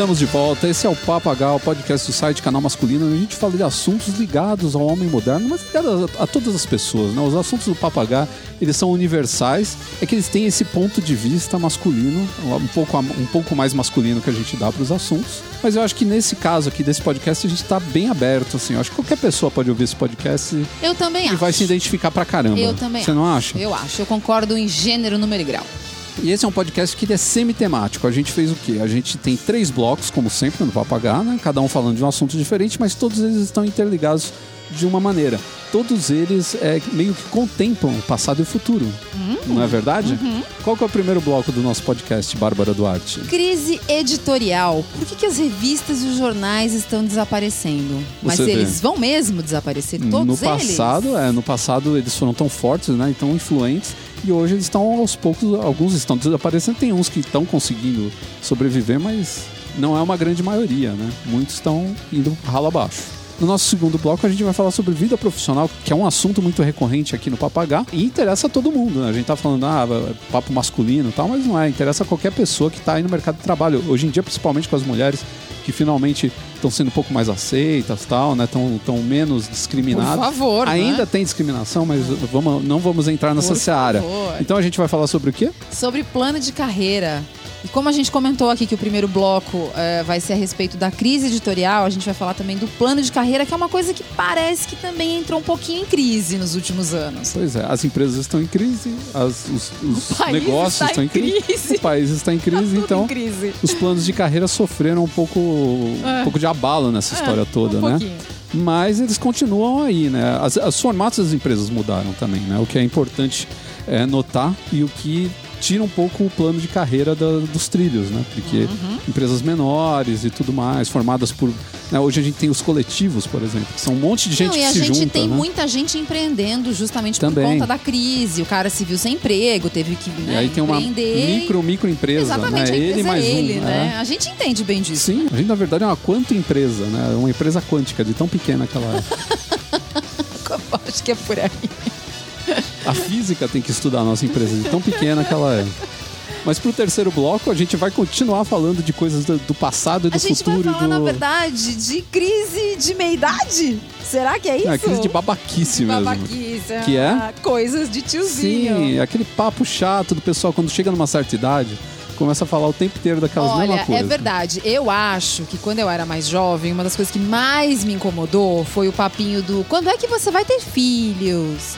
Estamos de volta. Esse é o Papagal, o podcast do site Canal Masculino. onde A gente fala de assuntos ligados ao homem moderno, mas ligados a, a todas as pessoas. Né? Os assuntos do Papagá, eles são universais. É que eles têm esse ponto de vista masculino, um pouco, um pouco mais masculino que a gente dá para os assuntos. Mas eu acho que nesse caso aqui, desse podcast, a gente está bem aberto. Assim. Eu acho que qualquer pessoa pode ouvir esse podcast e, Eu também e acho. vai se identificar pra caramba. Eu também Você não acha? Eu acho. Eu concordo em gênero, número e grau. E esse é um podcast que ele é semi-temático. A gente fez o quê? A gente tem três blocos, como sempre, no Papagá, né? Cada um falando de um assunto diferente, mas todos eles estão interligados de uma maneira. Todos eles é, meio que contemplam o passado e o futuro. Não é verdade? Qual que é o primeiro bloco do nosso podcast, Bárbara Duarte? Crise editorial. Por que, que as revistas e os jornais estão desaparecendo? Mas Você vê. eles vão mesmo desaparecer? Todos no eles? passado, é, no passado eles foram tão fortes, né, e tão influentes, e hoje eles estão aos poucos, alguns estão desaparecendo, tem uns que estão conseguindo sobreviver, mas não é uma grande maioria, né? Muitos estão indo ralo abaixo. No nosso segundo bloco, a gente vai falar sobre vida profissional, que é um assunto muito recorrente aqui no Papagá e interessa a todo mundo. Né? A gente tá falando, ah, papo masculino e tal, mas não é. Interessa a qualquer pessoa que está aí no mercado de trabalho. Hoje em dia, principalmente com as mulheres que finalmente estão sendo um pouco mais aceitas tal, né? Estão tão menos discriminadas. Por favor, né? Ainda tem discriminação, mas vamos, não vamos entrar nessa Por seara. favor. Então a gente vai falar sobre o quê? Sobre plano de carreira. E como a gente comentou aqui que o primeiro bloco eh, vai ser a respeito da crise editorial, a gente vai falar também do plano de carreira, que é uma coisa que parece que também entrou um pouquinho em crise nos últimos anos. Pois é, as empresas estão em crise, as- os, os negócios estão em crise, crise. o país está em Tá crise, tudo então em crise. os planos de carreira sofreram um pouco, um É. pouco de abalo nessa história toda, um né? pouquinho. Mas eles continuam aí, né? As, os formatos das empresas mudaram também, né? O que é importante é notar e o que tira um pouco o plano de carreira da- dos trilhos, né? Porque Uhum. empresas menores e tudo mais, formadas por... né? Hoje a gente tem os coletivos, por exemplo, que são um monte de gente Não, e que a se gente junta, tem né? muita gente empreendendo justamente Também. por conta da crise. O cara se viu sem emprego, teve que E né, aí tem uma micro, micro empresa, Exatamente, né? a Ele empresa mais é ele, um, né? é. A gente entende bem disso. Sim, a gente na verdade é uma quanto empresa, né? Uma empresa quântica, de tão pequena que ela é. Acho que é por aí. A física tem que estudar a nossa empresa, de tão pequena que ela é. Mas pro terceiro bloco, a gente vai continuar falando de coisas do, do passado e do A gente vai futuro falar, e do. na verdade, de crise de meia-idade. Será que é isso? É, crise de babaquice mesmo. Babaquice. Que é? ah, Coisas de tiozinho. Sim, aquele papo chato do pessoal quando chega numa certa idade, começa a falar o tempo inteiro daquelas Olha, mesmas coisas. é verdade. Eu acho que quando eu era mais jovem, uma das coisas que mais me incomodou foi o papinho do quando é que você vai ter filhos?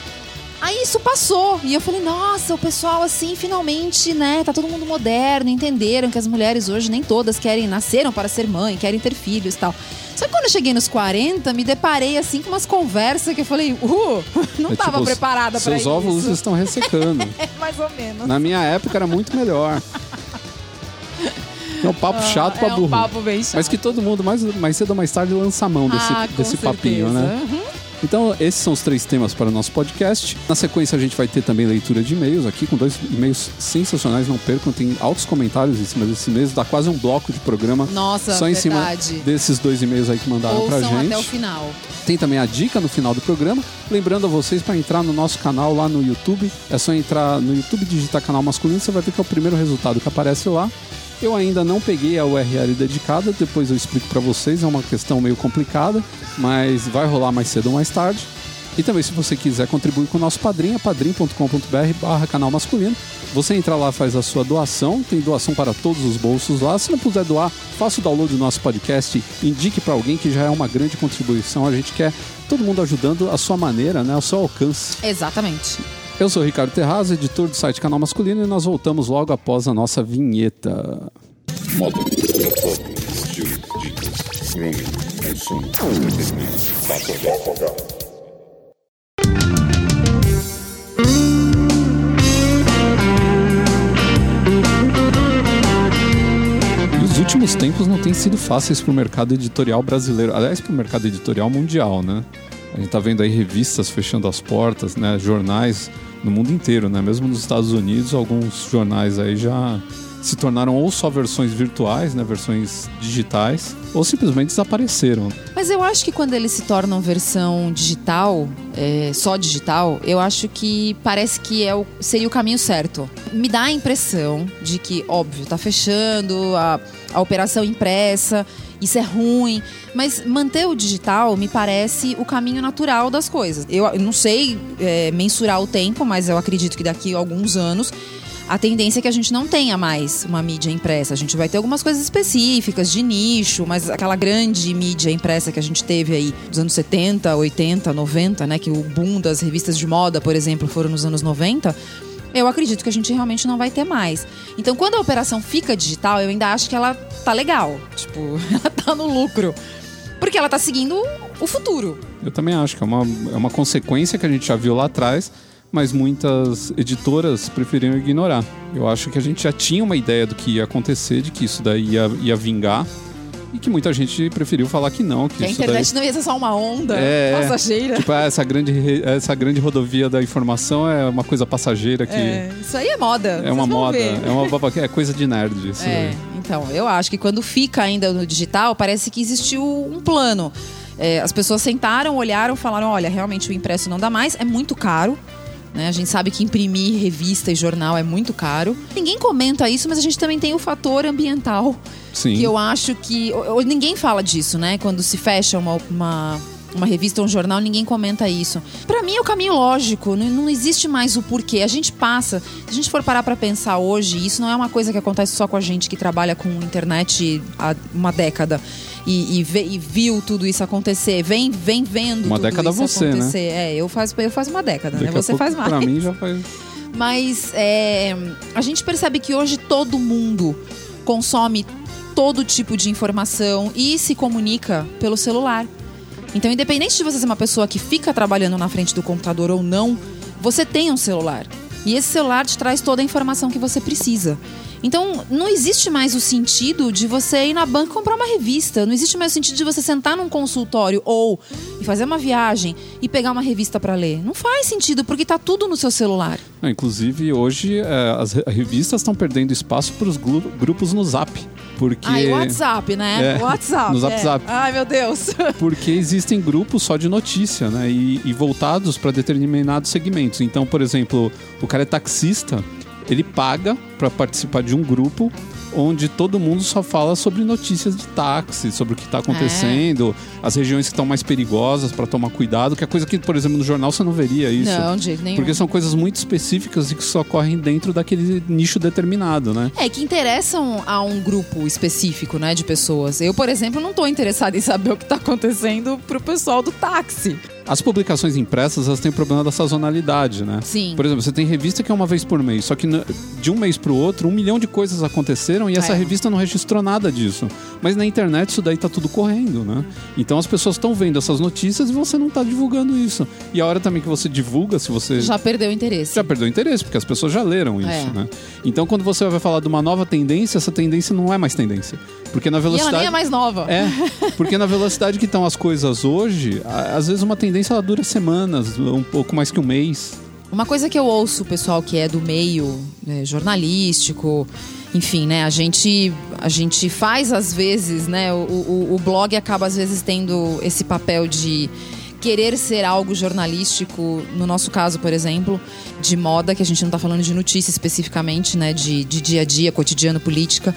Aí isso passou. E eu falei, nossa, o pessoal assim, finalmente, né? Tá todo mundo moderno, entenderam que as mulheres hoje nem todas querem, nasceram para ser mãe, querem ter filhos e tal. Só que quando eu cheguei nos 40, me deparei assim com umas conversas que eu falei, uh, não É tava tipo, preparada pra Seus isso. óvulos estão ressecando. É mais ou menos. Na minha época era muito melhor. É um papo chato pra é burro. um papo bem chato. Mas que todo mundo, mais, mais cedo ou mais tarde, lança a mão desse, ah, desse papinho, né? Uhum. Então, esses são os três temas para o nosso podcast. Na sequência, a gente vai ter também leitura de e-mails aqui, com dois e-mails sensacionais, não percam. Tem altos comentários em cima desses e-mails, dá quase um bloco de programa Nossa, só em cima verdade. desses dois e-mails aí que mandaram pra Ouçam gente. até o final. Tem também a dica no final do programa. Lembrando a vocês para entrar no nosso canal lá no YouTube. É só entrar no YouTube e digitar canal masculino, você vai ver que é o primeiro resultado que aparece lá. Eu ainda não peguei a URL dedicada, depois eu explico para vocês, é uma questão meio complicada, mas vai rolar mais cedo ou mais tarde. E também, se você quiser contribuir com o nosso padrinho, é padrim.com.br barra canal masculino. Você entra lá, faz a sua doação, tem doação para todos os bolsos lá. Se não puder doar, faça o download do nosso podcast, indique para alguém que já é uma grande contribuição. A gente quer todo mundo ajudando a sua maneira, né, ao seu alcance. Exatamente. Eu sou Ricardo Terraz, editor do site Canal Masculino, e nós voltamos logo após a nossa vinheta. Moda, foto, estilo, dicas, os últimos tempos não têm sido fáceis para o mercado editorial brasileiro, aliás, para o mercado editorial mundial, né? A gente tá vendo aí revistas fechando as portas, né? Jornais no mundo inteiro, né? Mesmo nos Estados Unidos, alguns jornais aí já se tornaram ou só versões virtuais, né, versões digitais, ou simplesmente desapareceram. Mas eu acho que quando eles se tornam versão digital, é, só digital, eu acho que parece que é o, seria o caminho certo. Me dá a impressão de que, óbvio, tá fechando a, a operação impressa, isso é ruim, mas manter o digital me parece o caminho natural das coisas. Eu não sei é, mensurar o tempo, mas eu acredito que daqui a alguns anos a tendência é que a gente não tenha mais uma mídia impressa. A gente vai ter algumas coisas específicas, de nicho, mas aquela grande mídia impressa que a gente teve aí nos anos 70, 80, 90, né? Que o boom das revistas de moda, por exemplo, foram nos anos 90. Eu acredito que a gente realmente não vai ter mais. Então, quando a operação fica digital, eu ainda acho que ela tá legal. Tipo, ela tá no lucro. Porque ela tá seguindo o futuro. Eu também acho que é uma, é uma consequência que a gente já viu lá atrás mas muitas editoras preferiram ignorar. Eu acho que a gente já tinha uma ideia do que ia acontecer, de que isso daí ia, ia vingar. E que muita gente preferiu falar que não. Que, que a internet daí... não ia ser só uma onda é, passageira. Tipo, essa grande, essa grande rodovia da informação é uma coisa passageira que. É, isso aí é moda. É uma moda. Ver. É uma é coisa de nerd. Isso é, aí. então, eu acho que quando fica ainda no digital, parece que existiu um plano. É, as pessoas sentaram, olharam, falaram: olha, realmente o impresso não dá mais, é muito caro. Né? A gente sabe que imprimir revista e jornal é muito caro. Ninguém comenta isso, mas a gente também tem o fator ambiental. Sim. Que eu acho que. Ninguém fala disso, né? Quando se fecha uma, uma uma revista ou um jornal, ninguém comenta isso. Para mim é o caminho lógico, não, não, existe mais o porquê. A gente passa, se a gente for parar para pensar hoje, isso não é uma coisa que acontece só com a gente que trabalha com internet há uma década e, e, vê, e, viu tudo isso acontecer, vem, vem vendo uma tudo década isso você, né? acontecer. Né? É, eu faço, eu faço uma década, Daqui né? Você faz mais. Pra mim já faz. Mas é, a gente percebe que hoje todo mundo consome todo tipo de informação e se comunica pelo celular. Então, independente de você ser uma pessoa que fica trabalhando na frente do computador ou não, você tem um celular. E esse celular te traz toda a informação que você precisa. Então, não existe mais o sentido de você ir na banca comprar uma revista. Não existe mais o sentido de você sentar num consultório ou fazer uma viagem e pegar uma revista para ler. Não faz sentido, porque está tudo no seu celular. inclusive, hoje, é, as revistas estão perdendo espaço para os grupos no Zap. Porque... Ah, e WhatsApp, né? É, WhatsApp. No Zap é. Zap. Ai, meu Deus. Porque existem grupos só de notícia, né? E, e voltados para determinados segmentos. Então, por exemplo, o cara é taxista, ele paga para participar de um grupo onde todo mundo só fala sobre notícias de táxi, sobre o que está acontecendo, é. as regiões que estão mais perigosas para tomar cuidado, que é coisa que, por exemplo, no jornal você não veria isso. Não, de jeito nenhum. Porque são coisas muito específicas e que só ocorrem dentro daquele nicho determinado, né? É, que interessam a um grupo específico, né, de pessoas. Eu, por exemplo, não estou interessada em saber o que está acontecendo pro pessoal do táxi. As publicações impressas, elas têm o problema da sazonalidade, né? Sim. Por exemplo, você tem revista que é uma vez por mês, só que de um mês pro outro, um milhão de coisas aconteceram e essa é. revista não registrou nada disso. Mas na internet isso daí tá tudo correndo, né? Então as pessoas estão vendo essas notícias e você não tá divulgando isso. E a hora também que você divulga, se você. Já perdeu o interesse. Já perdeu o interesse, porque as pessoas já leram isso, é. né? Então quando você vai falar de uma nova tendência, essa tendência não é mais tendência. Porque na velocidade. E ela nem é mais nova. É. Porque na velocidade que estão as coisas hoje, às vezes uma tendência ela dura semanas, um pouco mais que um mês. Uma coisa que eu ouço, pessoal que é do meio né, jornalístico, enfim, né? A gente, a gente faz às vezes, né? O, o, o blog acaba às vezes tendo esse papel de querer ser algo jornalístico, no nosso caso, por exemplo, de moda, que a gente não está falando de notícia especificamente, né, de, de dia a dia, cotidiano, política,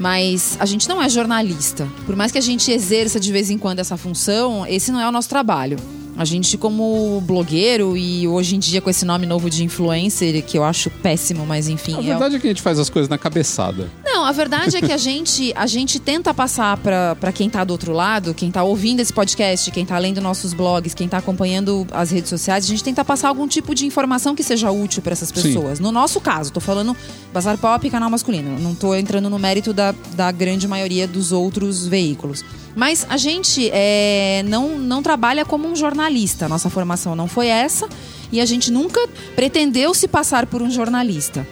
mas a gente não é jornalista. Por mais que a gente exerça de vez em quando essa função, esse não é o nosso trabalho. A gente, como blogueiro e hoje em dia com esse nome novo de influencer, que eu acho péssimo, mas enfim. A verdade é, é que a gente faz as coisas na cabeçada. Não, a verdade é que a gente, a gente tenta passar para quem tá do outro lado, quem tá ouvindo esse podcast, quem tá lendo nossos blogs, quem tá acompanhando as redes sociais, a gente tenta passar algum tipo de informação que seja útil para essas pessoas. Sim. No nosso caso, tô falando Bazar Pop e canal masculino. Não tô entrando no mérito da, da grande maioria dos outros veículos. Mas a gente é, não, não trabalha como um jornalista. Nossa formação não foi essa e a gente nunca pretendeu se passar por um jornalista.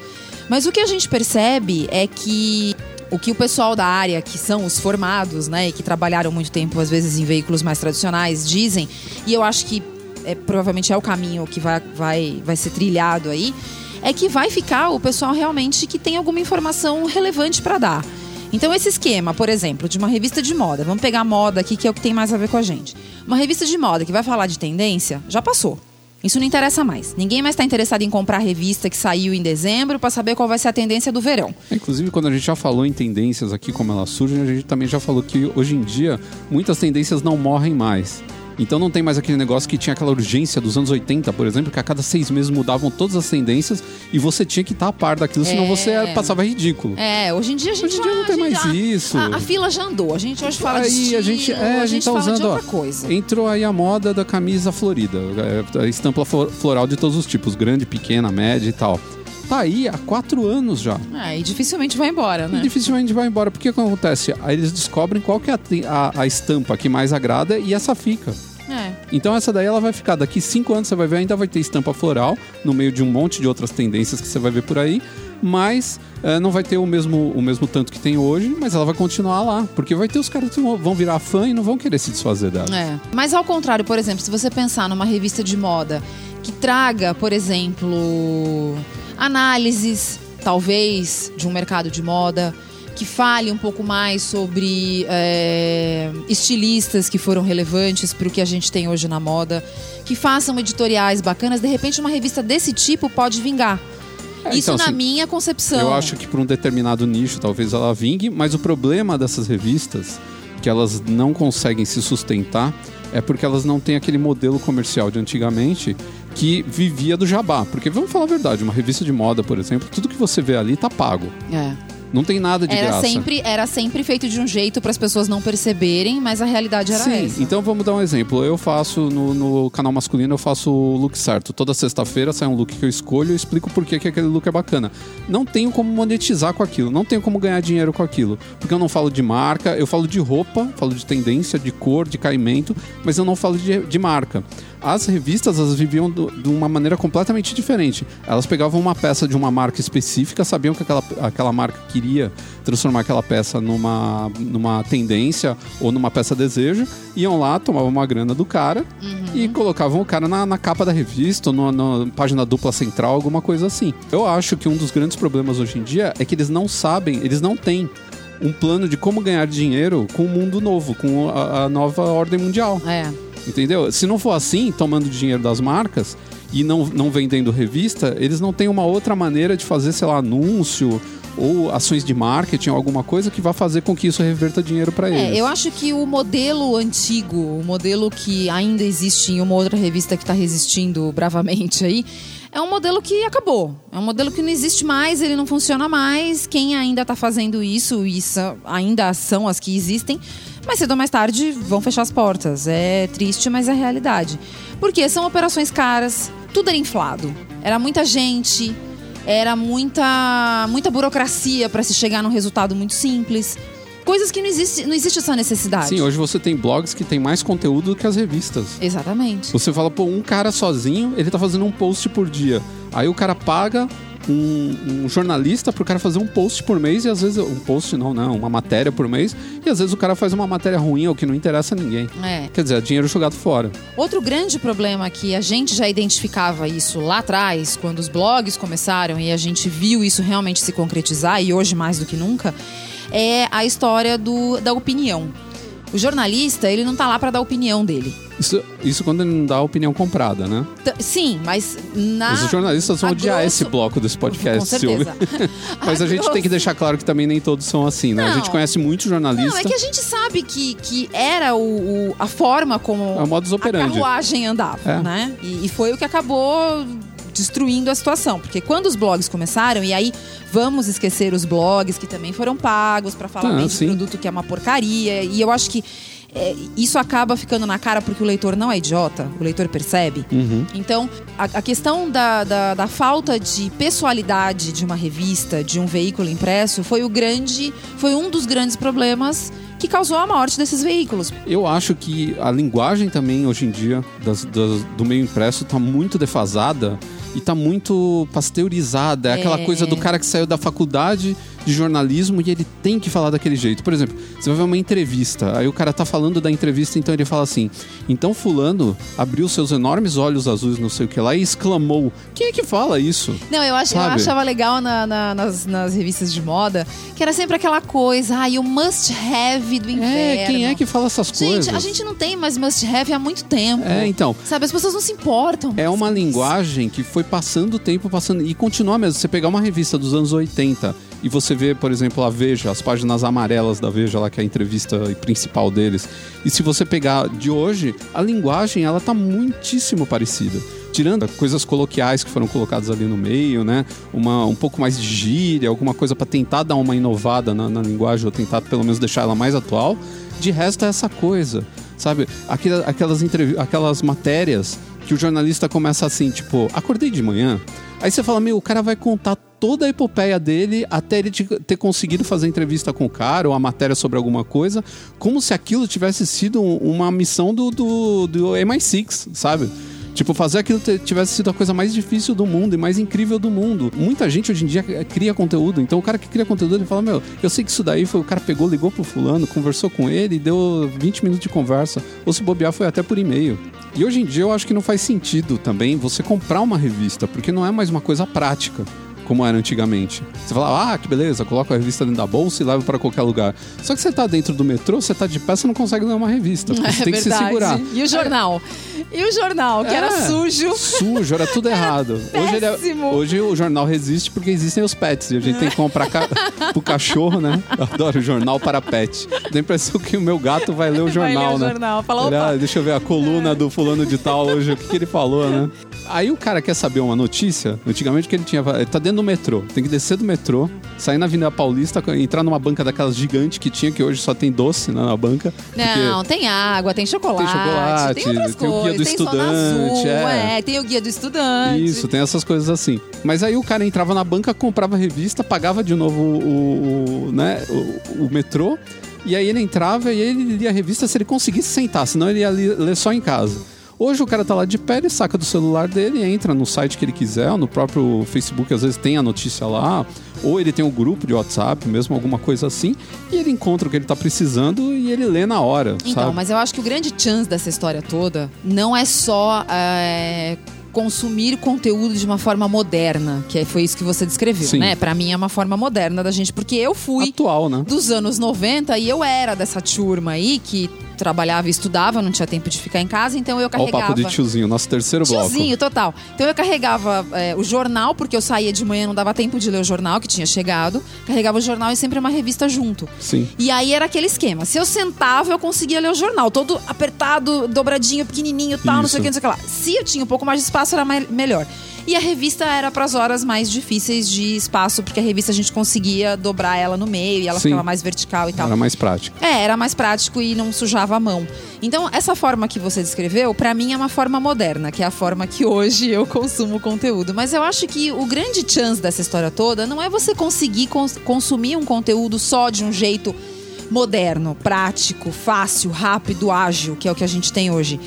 Mas o que a gente percebe é que o que o pessoal da área, que são os formados, né, e que trabalharam muito tempo, às vezes, em veículos mais tradicionais, dizem, e eu acho que é, provavelmente é o caminho que vai, vai, vai ser trilhado aí, é que vai ficar o pessoal realmente que tem alguma informação relevante para dar. Então, esse esquema, por exemplo, de uma revista de moda, vamos pegar moda aqui, que é o que tem mais a ver com a gente. Uma revista de moda que vai falar de tendência, já passou. Isso não interessa mais. Ninguém mais está interessado em comprar a revista que saiu em dezembro para saber qual vai ser a tendência do verão. Inclusive, quando a gente já falou em tendências aqui, como elas surgem, a gente também já falou que hoje em dia muitas tendências não morrem mais. Então não tem mais aquele negócio que tinha aquela urgência dos anos 80, por exemplo, que a cada seis meses mudavam todas as tendências e você tinha que estar a par daquilo, senão É. você passava ridículo. É, hoje em dia a gente Hoje em dia não tem mais já- isso. A, a fila já andou. A gente hoje fala de aí estilo, a gente, é, a gente tá de usando, ó, outra coisa. entrou aí a moda da camisa florida, é, a estampa flo- floral de todos os tipos, grande, pequena, média e tal. Tá aí há quatro anos já. É, e dificilmente vai embora, E né? dificilmente vai embora. Porque o que acontece? Aí eles descobrem qual que é a, a- a estampa que mais agrada e essa fica. É. Então essa daí ela vai ficar. Daqui cinco anos você vai ver, ainda vai ter estampa floral, no meio de um monte de outras tendências que você vai ver por aí. Mas eh, não vai ter o mesmo, o mesmo tanto que tem hoje, mas ela vai continuar lá. Porque vai ter os caras que vão- vão virar fã e não vão querer se desfazer dela. É. Mas ao contrário, por exemplo, se você pensar numa revista de moda que traga, por exemplo, análises, talvez, de um mercado de moda, que fale um pouco mais sobre é, estilistas que foram relevantes para o que a gente tem hoje na moda, que façam editoriais bacanas, de repente uma revista desse tipo pode vingar. É, Isso então, na assim, minha concepção. Eu acho que para um determinado nicho talvez ela vingue, mas o problema dessas revistas, que elas não conseguem se sustentar, é porque elas não têm aquele modelo comercial de antigamente que vivia do jabá. Porque vamos falar a verdade, uma revista de moda, por exemplo, tudo que você vê ali tá pago. É. Não tem nada de Era graça. sempre, era sempre feito de um jeito para as pessoas não perceberem, mas a realidade era Sim, essa. então vamos dar um exemplo. Eu faço no, no canal masculino, eu faço o look certo. Toda sexta-feira sai um look que eu escolho e explico por que que aquele look é bacana. Não tenho como monetizar com aquilo, não tenho como ganhar dinheiro com aquilo. Porque eu não falo de marca, eu falo de roupa, falo de tendência, de cor, de caimento, mas eu não falo de, de marca. As revistas, elas viviam do- de uma maneira completamente diferente. Elas pegavam uma peça de uma marca específica, sabiam que aquela, aquela marca queria transformar aquela peça numa, numa tendência ou numa peça desejo, iam lá, tomavam uma grana do cara e colocavam o cara na, na capa da revista, ou na página dupla central, alguma coisa assim. Eu acho que um dos grandes problemas hoje em dia é que eles não sabem, eles não têm um plano de como ganhar dinheiro com o mundo novo, com a, a nova ordem mundial. É. Entendeu? Se não for assim, tomando dinheiro das marcas e não, não vendendo revista, eles não têm uma outra maneira de fazer, sei lá, anúncio ou ações de marketing, alguma coisa que vá fazer com que isso reverta dinheiro para É, eles. eu acho que o modelo antigo, o modelo que ainda existe em uma outra revista que está resistindo bravamente aí, é um modelo que acabou. É um modelo que não existe mais, ele não funciona mais. Quem ainda está fazendo isso, isso ainda são as que existem, mas cedo ou mais tarde vão fechar as portas. É triste, mas é realidade. Porque são operações caras, tudo era inflado. Era muita gente, era muita, muita burocracia para se chegar num resultado muito simples. Coisas que não existe, não existe essa necessidade. Sim, hoje você tem blogs que tem mais conteúdo do que as revistas. Exatamente. Você fala, pô, um cara sozinho, ele tá fazendo um post por dia. Aí o cara paga um, um jornalista pro cara fazer um post por mês e às vezes um post não, não, uma matéria por mês e às vezes o cara faz uma matéria ruim ou que não interessa a ninguém. É. Quer dizer, é dinheiro jogado fora. Outro grande problema que a gente já identificava isso lá atrás, quando os blogs começaram e a gente viu isso realmente se concretizar, e hoje mais do que nunca, é a história do, da opinião. O jornalista, ele não tá lá para dar a opinião dele. Isso, isso quando ele não dá a opinião comprada, né? T- Sim, mas na. Os jornalistas vão a odiar grosso- esse bloco desse podcast, Com certeza. Mas a, gente tem que grosso- deixar claro que também nem todos são assim, né? A Não. gente conhece muitos jornalistas. Não, é que a gente sabe que, que era o, o- a forma como É a carruagem andava, É. né? E, e foi o que acabou destruindo a situação. Porque quando os blogs começaram, e aí vamos esquecer os blogs que também foram pagos para falar Ah, bem de sim. produto que é uma porcaria. E eu acho que é, isso acaba ficando na cara porque o leitor não é idiota, o leitor percebe. Uhum. Então, a, a questão da, da, da falta de pessoalidade de uma revista, de um veículo impresso, foi o grande, foi um dos grandes problemas que causou a morte desses veículos. Eu acho que a linguagem também, hoje em dia, das- das- do meio impresso, tá muito defasada e tá muito pasteurizada. É aquela É. coisa do cara que saiu da faculdade, de jornalismo e ele tem que falar daquele jeito. Por exemplo, você vai ver uma entrevista, aí o cara tá falando da entrevista, então ele fala assim: então Fulano abriu seus enormes olhos azuis, não sei o que lá, e exclamou. Quem é que fala isso? Não, eu, ach, eu achava legal na- na- nas, nas revistas de moda que era sempre aquela coisa, ai, o must have do inverno. É, quem é que fala essas Gente, coisas? a gente não tem mais must have há muito tempo. É, então. Sabe, as pessoas não se importam. É uma linguagem que foi passando o tempo, passando. E continua mesmo. Você pegar uma revista dos anos 80 e você vê, por exemplo, a Veja, as páginas amarelas da Veja, lá que é a entrevista principal deles. E se você pegar de hoje, a linguagem ela tá muitíssimo parecida. Tirando coisas coloquiais que foram colocadas ali no meio, né? Uma, um pouco mais de gíria, alguma coisa para tentar dar uma inovada na, na linguagem, ou tentar pelo menos deixar ela mais atual. De resto é essa coisa, sabe? Aquela- aquelas, entrevi- aquelas matérias que o jornalista começa assim, tipo, acordei de manhã. Aí você fala, meu, o cara vai contar toda a epopeia dele até ele te- ter conseguido fazer entrevista com o cara ou a matéria sobre alguma coisa, como se aquilo tivesse sido um- uma missão do, do, do MI6, sabe? Tipo, fazer aquilo tivesse sido a coisa mais difícil do mundo e mais incrível do mundo. Muita gente hoje em dia cria conteúdo. Então o cara que cria conteúdo, ele fala, meu, eu sei que isso daí foi o cara pegou, ligou pro fulano, conversou com ele e deu 20 minutos de conversa. Ou se bobear, foi até por e-mail. E hoje em dia eu acho que não faz sentido também você comprar uma revista, porque não é mais uma coisa prática. Como era antigamente. Você fala, ah, que beleza, coloca a revista dentro da bolsa e leva para qualquer lugar. Só que você tá dentro do metrô, você tá de pé, você não consegue ler uma revista. Você É tem que se verdade. segurar. E o jornal? E o jornal, que era É, sujo. Sujo, era tudo errado. Hoje, ele é- hoje o jornal resiste porque existem os pets. E a gente tem que comprar ca... pro cachorro, né? Eu adoro o jornal para pet. Dá a impressão que o meu gato vai ler o Vai jornal, ler o né? jornal, fala, Ele, opa. ah, deixa eu ver a coluna do fulano de tal hoje, o que, que ele falou, né? Aí o cara quer saber uma notícia. Antigamente o que ele tinha. Ele tá dentro do metrô. Tem que descer do metrô, sair na Avenida Paulista, entrar numa banca daquelas gigantes que tinha, que hoje só tem doce né, na banca. Não, tem água, tem chocolate. Tem chocolate, tem outras tem o guia coisas. do tem estudante, azul, é. é. Tem o guia do estudante. Isso, tem essas coisas assim. Mas aí o cara entrava na banca, comprava revista, pagava de novo o, o- né, o, o metrô, e aí ele entrava e ele lia a revista se ele conseguisse sentar, senão ele ia ler só em casa. Hoje o cara tá lá de pé, ele saca do celular dele, entra no site que ele quiser, no próprio Facebook, às vezes tem a notícia lá, ou ele tem um grupo de WhatsApp, mesmo alguma coisa assim, e ele encontra o que ele tá precisando e ele lê na hora, Então, sabe? mas eu acho que o grande chance dessa história toda não é só é, consumir conteúdo de uma forma moderna, que foi isso que você descreveu, Sim. né? Pra mim é uma forma moderna da gente, porque eu fui Atual, né? dos anos 90 e eu era dessa turma aí que trabalhava e estudava, não tinha tempo de ficar em casa, então eu Olha o carregava. papo de tiozinho, nosso terceiro bloco. Tiozinho, total. Então eu carregava é, o jornal, porque eu saía de manhã, não dava tempo de ler o jornal que tinha chegado. Carregava o jornal e sempre uma revista junto. Sim. E aí era aquele esquema. Se eu sentava, eu conseguia ler o jornal. Todo apertado, dobradinho, pequenininho, tal, não sei o que, não sei o que lá. Se eu tinha um pouco mais de espaço, era mai- melhor. E a revista era para as horas mais difíceis de espaço, porque a revista a gente conseguia dobrar ela no meio e ela Sim. ficava mais vertical e tal. Era mais prático. É, era mais prático e não sujava a mão. Então, essa forma que você descreveu, pra mim é uma forma moderna, que é a forma que hoje eu consumo conteúdo. Mas eu acho que o grande chance dessa história toda não é você conseguir cons- consumir um conteúdo só de um jeito moderno, prático, fácil, rápido, ágil, que é o que a gente tem hoje.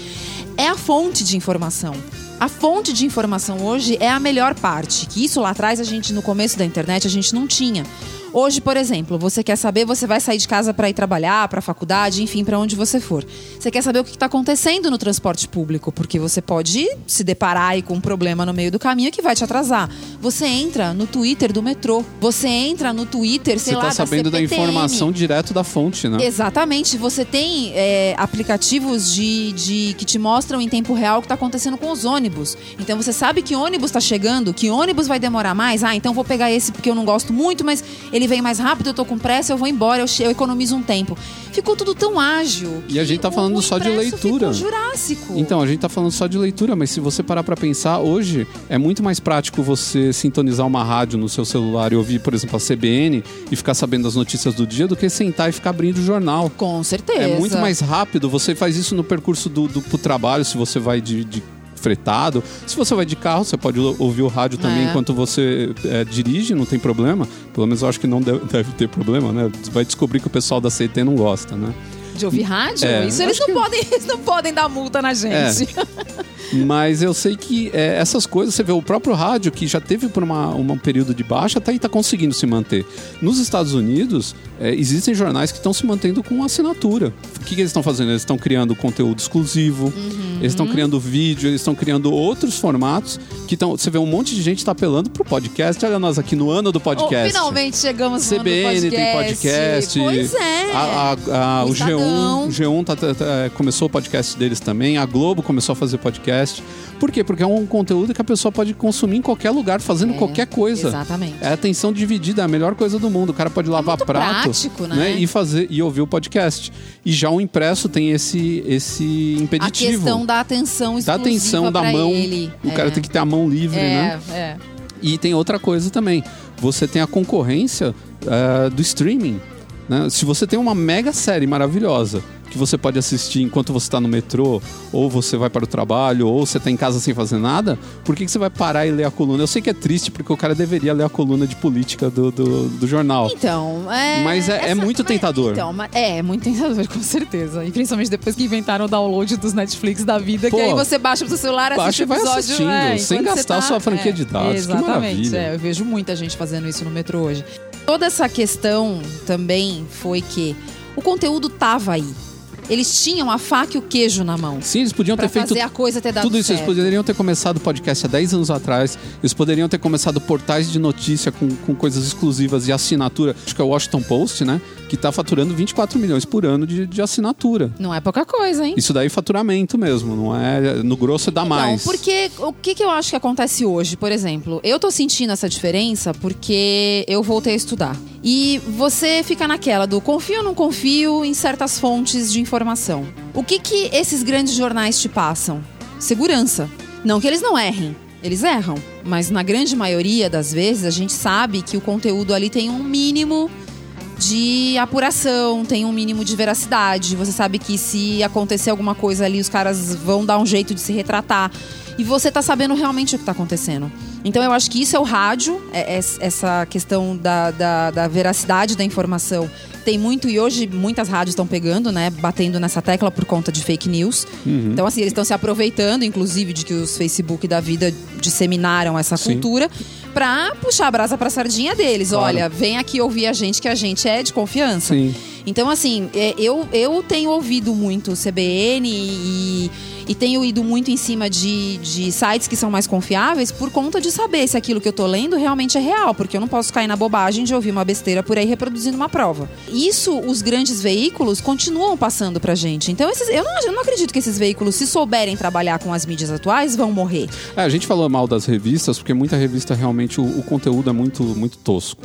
É a fonte de informação. A fonte de informação hoje é a melhor parte, que isso lá atrás a gente no começo da internet a gente não tinha. Hoje, por exemplo, você quer saber, você vai sair de casa para ir trabalhar, para faculdade, enfim, para onde você for. Você quer saber o que está acontecendo no transporte público, porque você pode se deparar aí com um problema no meio do caminho que vai te atrasar. Você entra no Twitter do metrô, você entra no Twitter, sei Você lá, tá sabendo da CPTM. informação direto da fonte, né? Exatamente. Você tem é, aplicativos de, de- que te mostram em tempo real o que está acontecendo com os ônibus. Então você sabe que ônibus está chegando, que ônibus vai demorar mais. Ah, então vou pegar esse porque eu não gosto muito, mas ele vem mais rápido, eu tô com pressa, eu vou embora, eu, eu economizo um tempo. Ficou tudo tão ágil. E a gente tá falando só de leitura. Jurássico. Então, a gente tá falando só de leitura, mas se você parar pra pensar, hoje é muito mais prático você sintonizar uma rádio no seu celular e ouvir, por exemplo, a CBN e ficar sabendo das notícias do dia do que sentar e ficar abrindo o jornal. Com certeza. É muito mais rápido. Você faz isso no percurso do, do pro trabalho, se você vai de, de fretado. Se você vai de carro, você pode ou- ouvir o rádio também É. enquanto você é, dirige, não tem problema. Pelo menos eu acho que não deve, deve ter problema, né? Vai descobrir que o pessoal da CT não gosta, né? De ouvir rádio? É, Isso eles não, que- podem, eles não podem dar multa na gente. Mas eu sei que é, essas coisas, você vê o próprio rádio, que já teve por uma, uma- um período de baixa, até aí tá conseguindo se manter. Nos Estados Unidos, é, existem jornais que estão se mantendo com assinatura. O que, que eles estão fazendo? Eles estão criando conteúdo exclusivo, Uhum. eles estão criando vídeo, eles estão criando outros formatos que estão. Você vê um monte de gente tá apelando pro podcast. Olha nós aqui no ano do Oh, podcast. finalmente chegamos no ano do CBN tem podcast. Pois é. A- a- a- O o, Estadão. G1, o G1 tá- tá- tá- começou o podcast deles também. A Globo começou a fazer podcast. Por quê? Porque é um conteúdo que a pessoa pode consumir em qualquer lugar, fazendo É, qualquer coisa. Exatamente. É atenção dividida, é a melhor coisa do mundo. O cara pode lavar muito prato prático, né? e fazer e ouvir o podcast. E já o impresso tem esse esse A impeditivo. questão da atenção da exclusiva atenção da mão. ele. O cara É. tem que ter a mão livre, né? É, é. E tem outra coisa também. Você tem a concorrência eh, do streaming. Né? Se você tem uma mega série maravilhosa que você pode assistir enquanto você está no metrô, ou você vai para o trabalho, ou você está em casa sem fazer nada, por que, que você vai parar e ler a coluna? Eu sei que é triste, porque o cara deveria ler a coluna de política do, do, do jornal. Então, é. Mas é- é muito mas- tentador. Então, é, é muito tentador, com certeza. E principalmente depois que inventaram o download dos Netflix da vida, Pô, que aí você baixa pro seu celular, assiste baixa o e vai assistindo, é, sem gastar tá- sua franquia é, de dados. Que Exatamente. maravilha. É, eu vejo muita gente fazendo isso no metrô hoje. Toda essa questão também foi que o conteúdo tava aí. Eles tinham a faca e o queijo na mão. Sim, eles podiam ter feito fazer a coisa ter dado Tudo isso, certo. eles poderiam ter começado o podcast há 10 anos atrás, eles poderiam ter começado portais de notícia com, com coisas exclusivas e assinatura. Acho que é o Washington Post, né? Que tá faturando 24 milhões por ano de, de assinatura. Não é pouca coisa, hein? Isso daí é faturamento mesmo, não é. No grosso dá mais. Então, porque o que, que eu acho que acontece hoje, por exemplo? Eu tô sentindo essa diferença porque eu voltei a estudar. E você fica naquela do confio ou não confio em certas fontes de informação. O que que esses grandes jornais te passam? Segurança. Não que eles não errem. Eles erram, mas na grande maioria das vezes a gente sabe que o conteúdo ali tem um mínimo de apuração, tem um mínimo de veracidade. Você sabe que se acontecer alguma coisa ali, os caras vão dar um jeito de se retratar. E você tá sabendo realmente o que tá acontecendo. Então eu acho que isso é o rádio, é- é- essa questão da, da, da veracidade da informação. Tem muito, e hoje muitas rádios estão pegando, né? Batendo nessa tecla por conta de fake news. Então, assim, eles estão se aproveitando, inclusive, de que os Facebook da vida disseminaram essa Sim. cultura pra puxar a brasa pra sardinha deles. Claro. Olha, vem aqui ouvir a gente, que a gente é de confiança. Sim. Então, assim, é, eu, eu tenho ouvido muito CBN e, e tenho ido muito em cima de, de sites que são mais confiáveis por conta de saber se aquilo que eu tô lendo realmente é real, porque eu não posso cair na bobagem de ouvir uma besteira por aí reproduzindo uma prova. Isso os grandes veículos continuam passando pra gente. Então, esses, eu, não, eu não acredito que esses veículos, se souberem trabalhar com as mídias atuais, vão morrer. É, a gente falou mal das revistas, porque muita revista realmente o, o conteúdo é muito, muito tosco.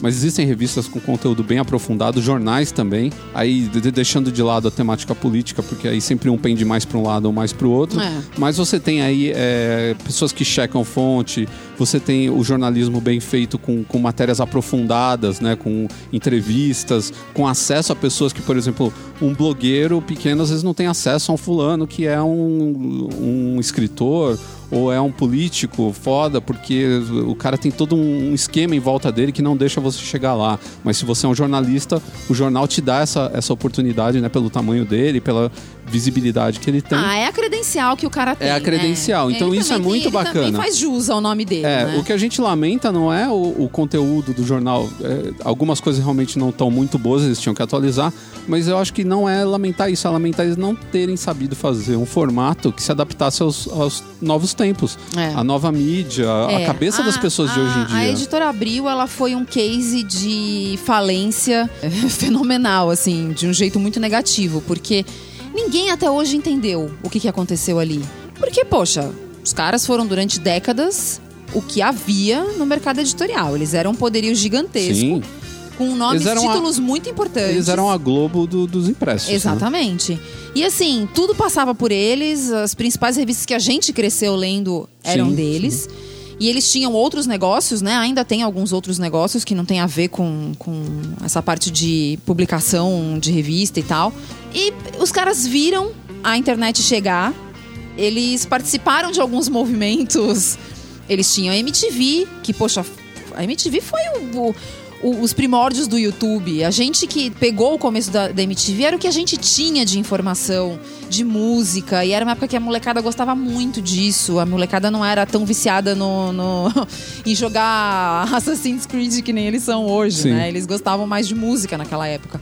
Mas existem revistas com conteúdo bem aprofundado, jornais também. Aí de- de- deixando de lado a temática política, porque aí sempre um pende mais para um lado ou mais para o outro. É. Mas você tem aí é, pessoas que checam fonte, você tem o jornalismo bem feito com, com matérias aprofundadas, né? Com entrevistas, com acesso a pessoas que, por exemplo, um blogueiro pequeno às vezes não tem acesso a um fulano que é um, um escritor ou é um político foda, porque o cara tem todo um esquema em volta dele que não deixa você chegar lá. Mas se você é um jornalista, o jornal te dá essa, essa oportunidade, né? Pelo tamanho dele, pela visibilidade que ele tem. Ah, é a credencial que o cara tem. É a né? credencial. Então Ele isso é muito ele bacana. Também faz jus ao nome dele. É, né? o que a gente lamenta não é o, o conteúdo do jornal. É, algumas coisas realmente não estão muito boas, eles tinham que atualizar, mas eu acho que não é lamentar isso, é lamentar eles não terem sabido fazer um formato que se adaptasse aos, aos novos tempos. É. A nova mídia, a É, cabeça das a- pessoas de a- hoje em A dia. editora Abril, ela foi um case de falência fenomenal, assim, de um jeito muito negativo, porque ninguém até hoje entendeu o que, que aconteceu ali. Porque, poxa, os caras foram durante décadas o que havia no mercado editorial. Eles eram um poderio gigantesco, Sim, com nomes, eram a- títulos muito importantes. eles eram a Globo do- dos impressos. né? Exatamente. E assim, tudo passava por eles, as principais revistas que a gente cresceu lendo eram Sim, deles. E eles tinham outros negócios, né? Ainda tem alguns outros negócios que não tem a ver com, com essa parte de publicação de revista e tal. E os caras viram a internet chegar, eles participaram de alguns movimentos. Eles tinham a MTV, que, poxa, a MTV foi o, o, o- os primórdios do YouTube. A gente que pegou o começo da, da MTV era o que a gente tinha de informação, de música. E era uma época que a molecada gostava muito disso. A molecada não era tão viciada no, no- em jogar Assassin's Creed que nem eles são hoje, Sim. né? Eles gostavam mais de música naquela época.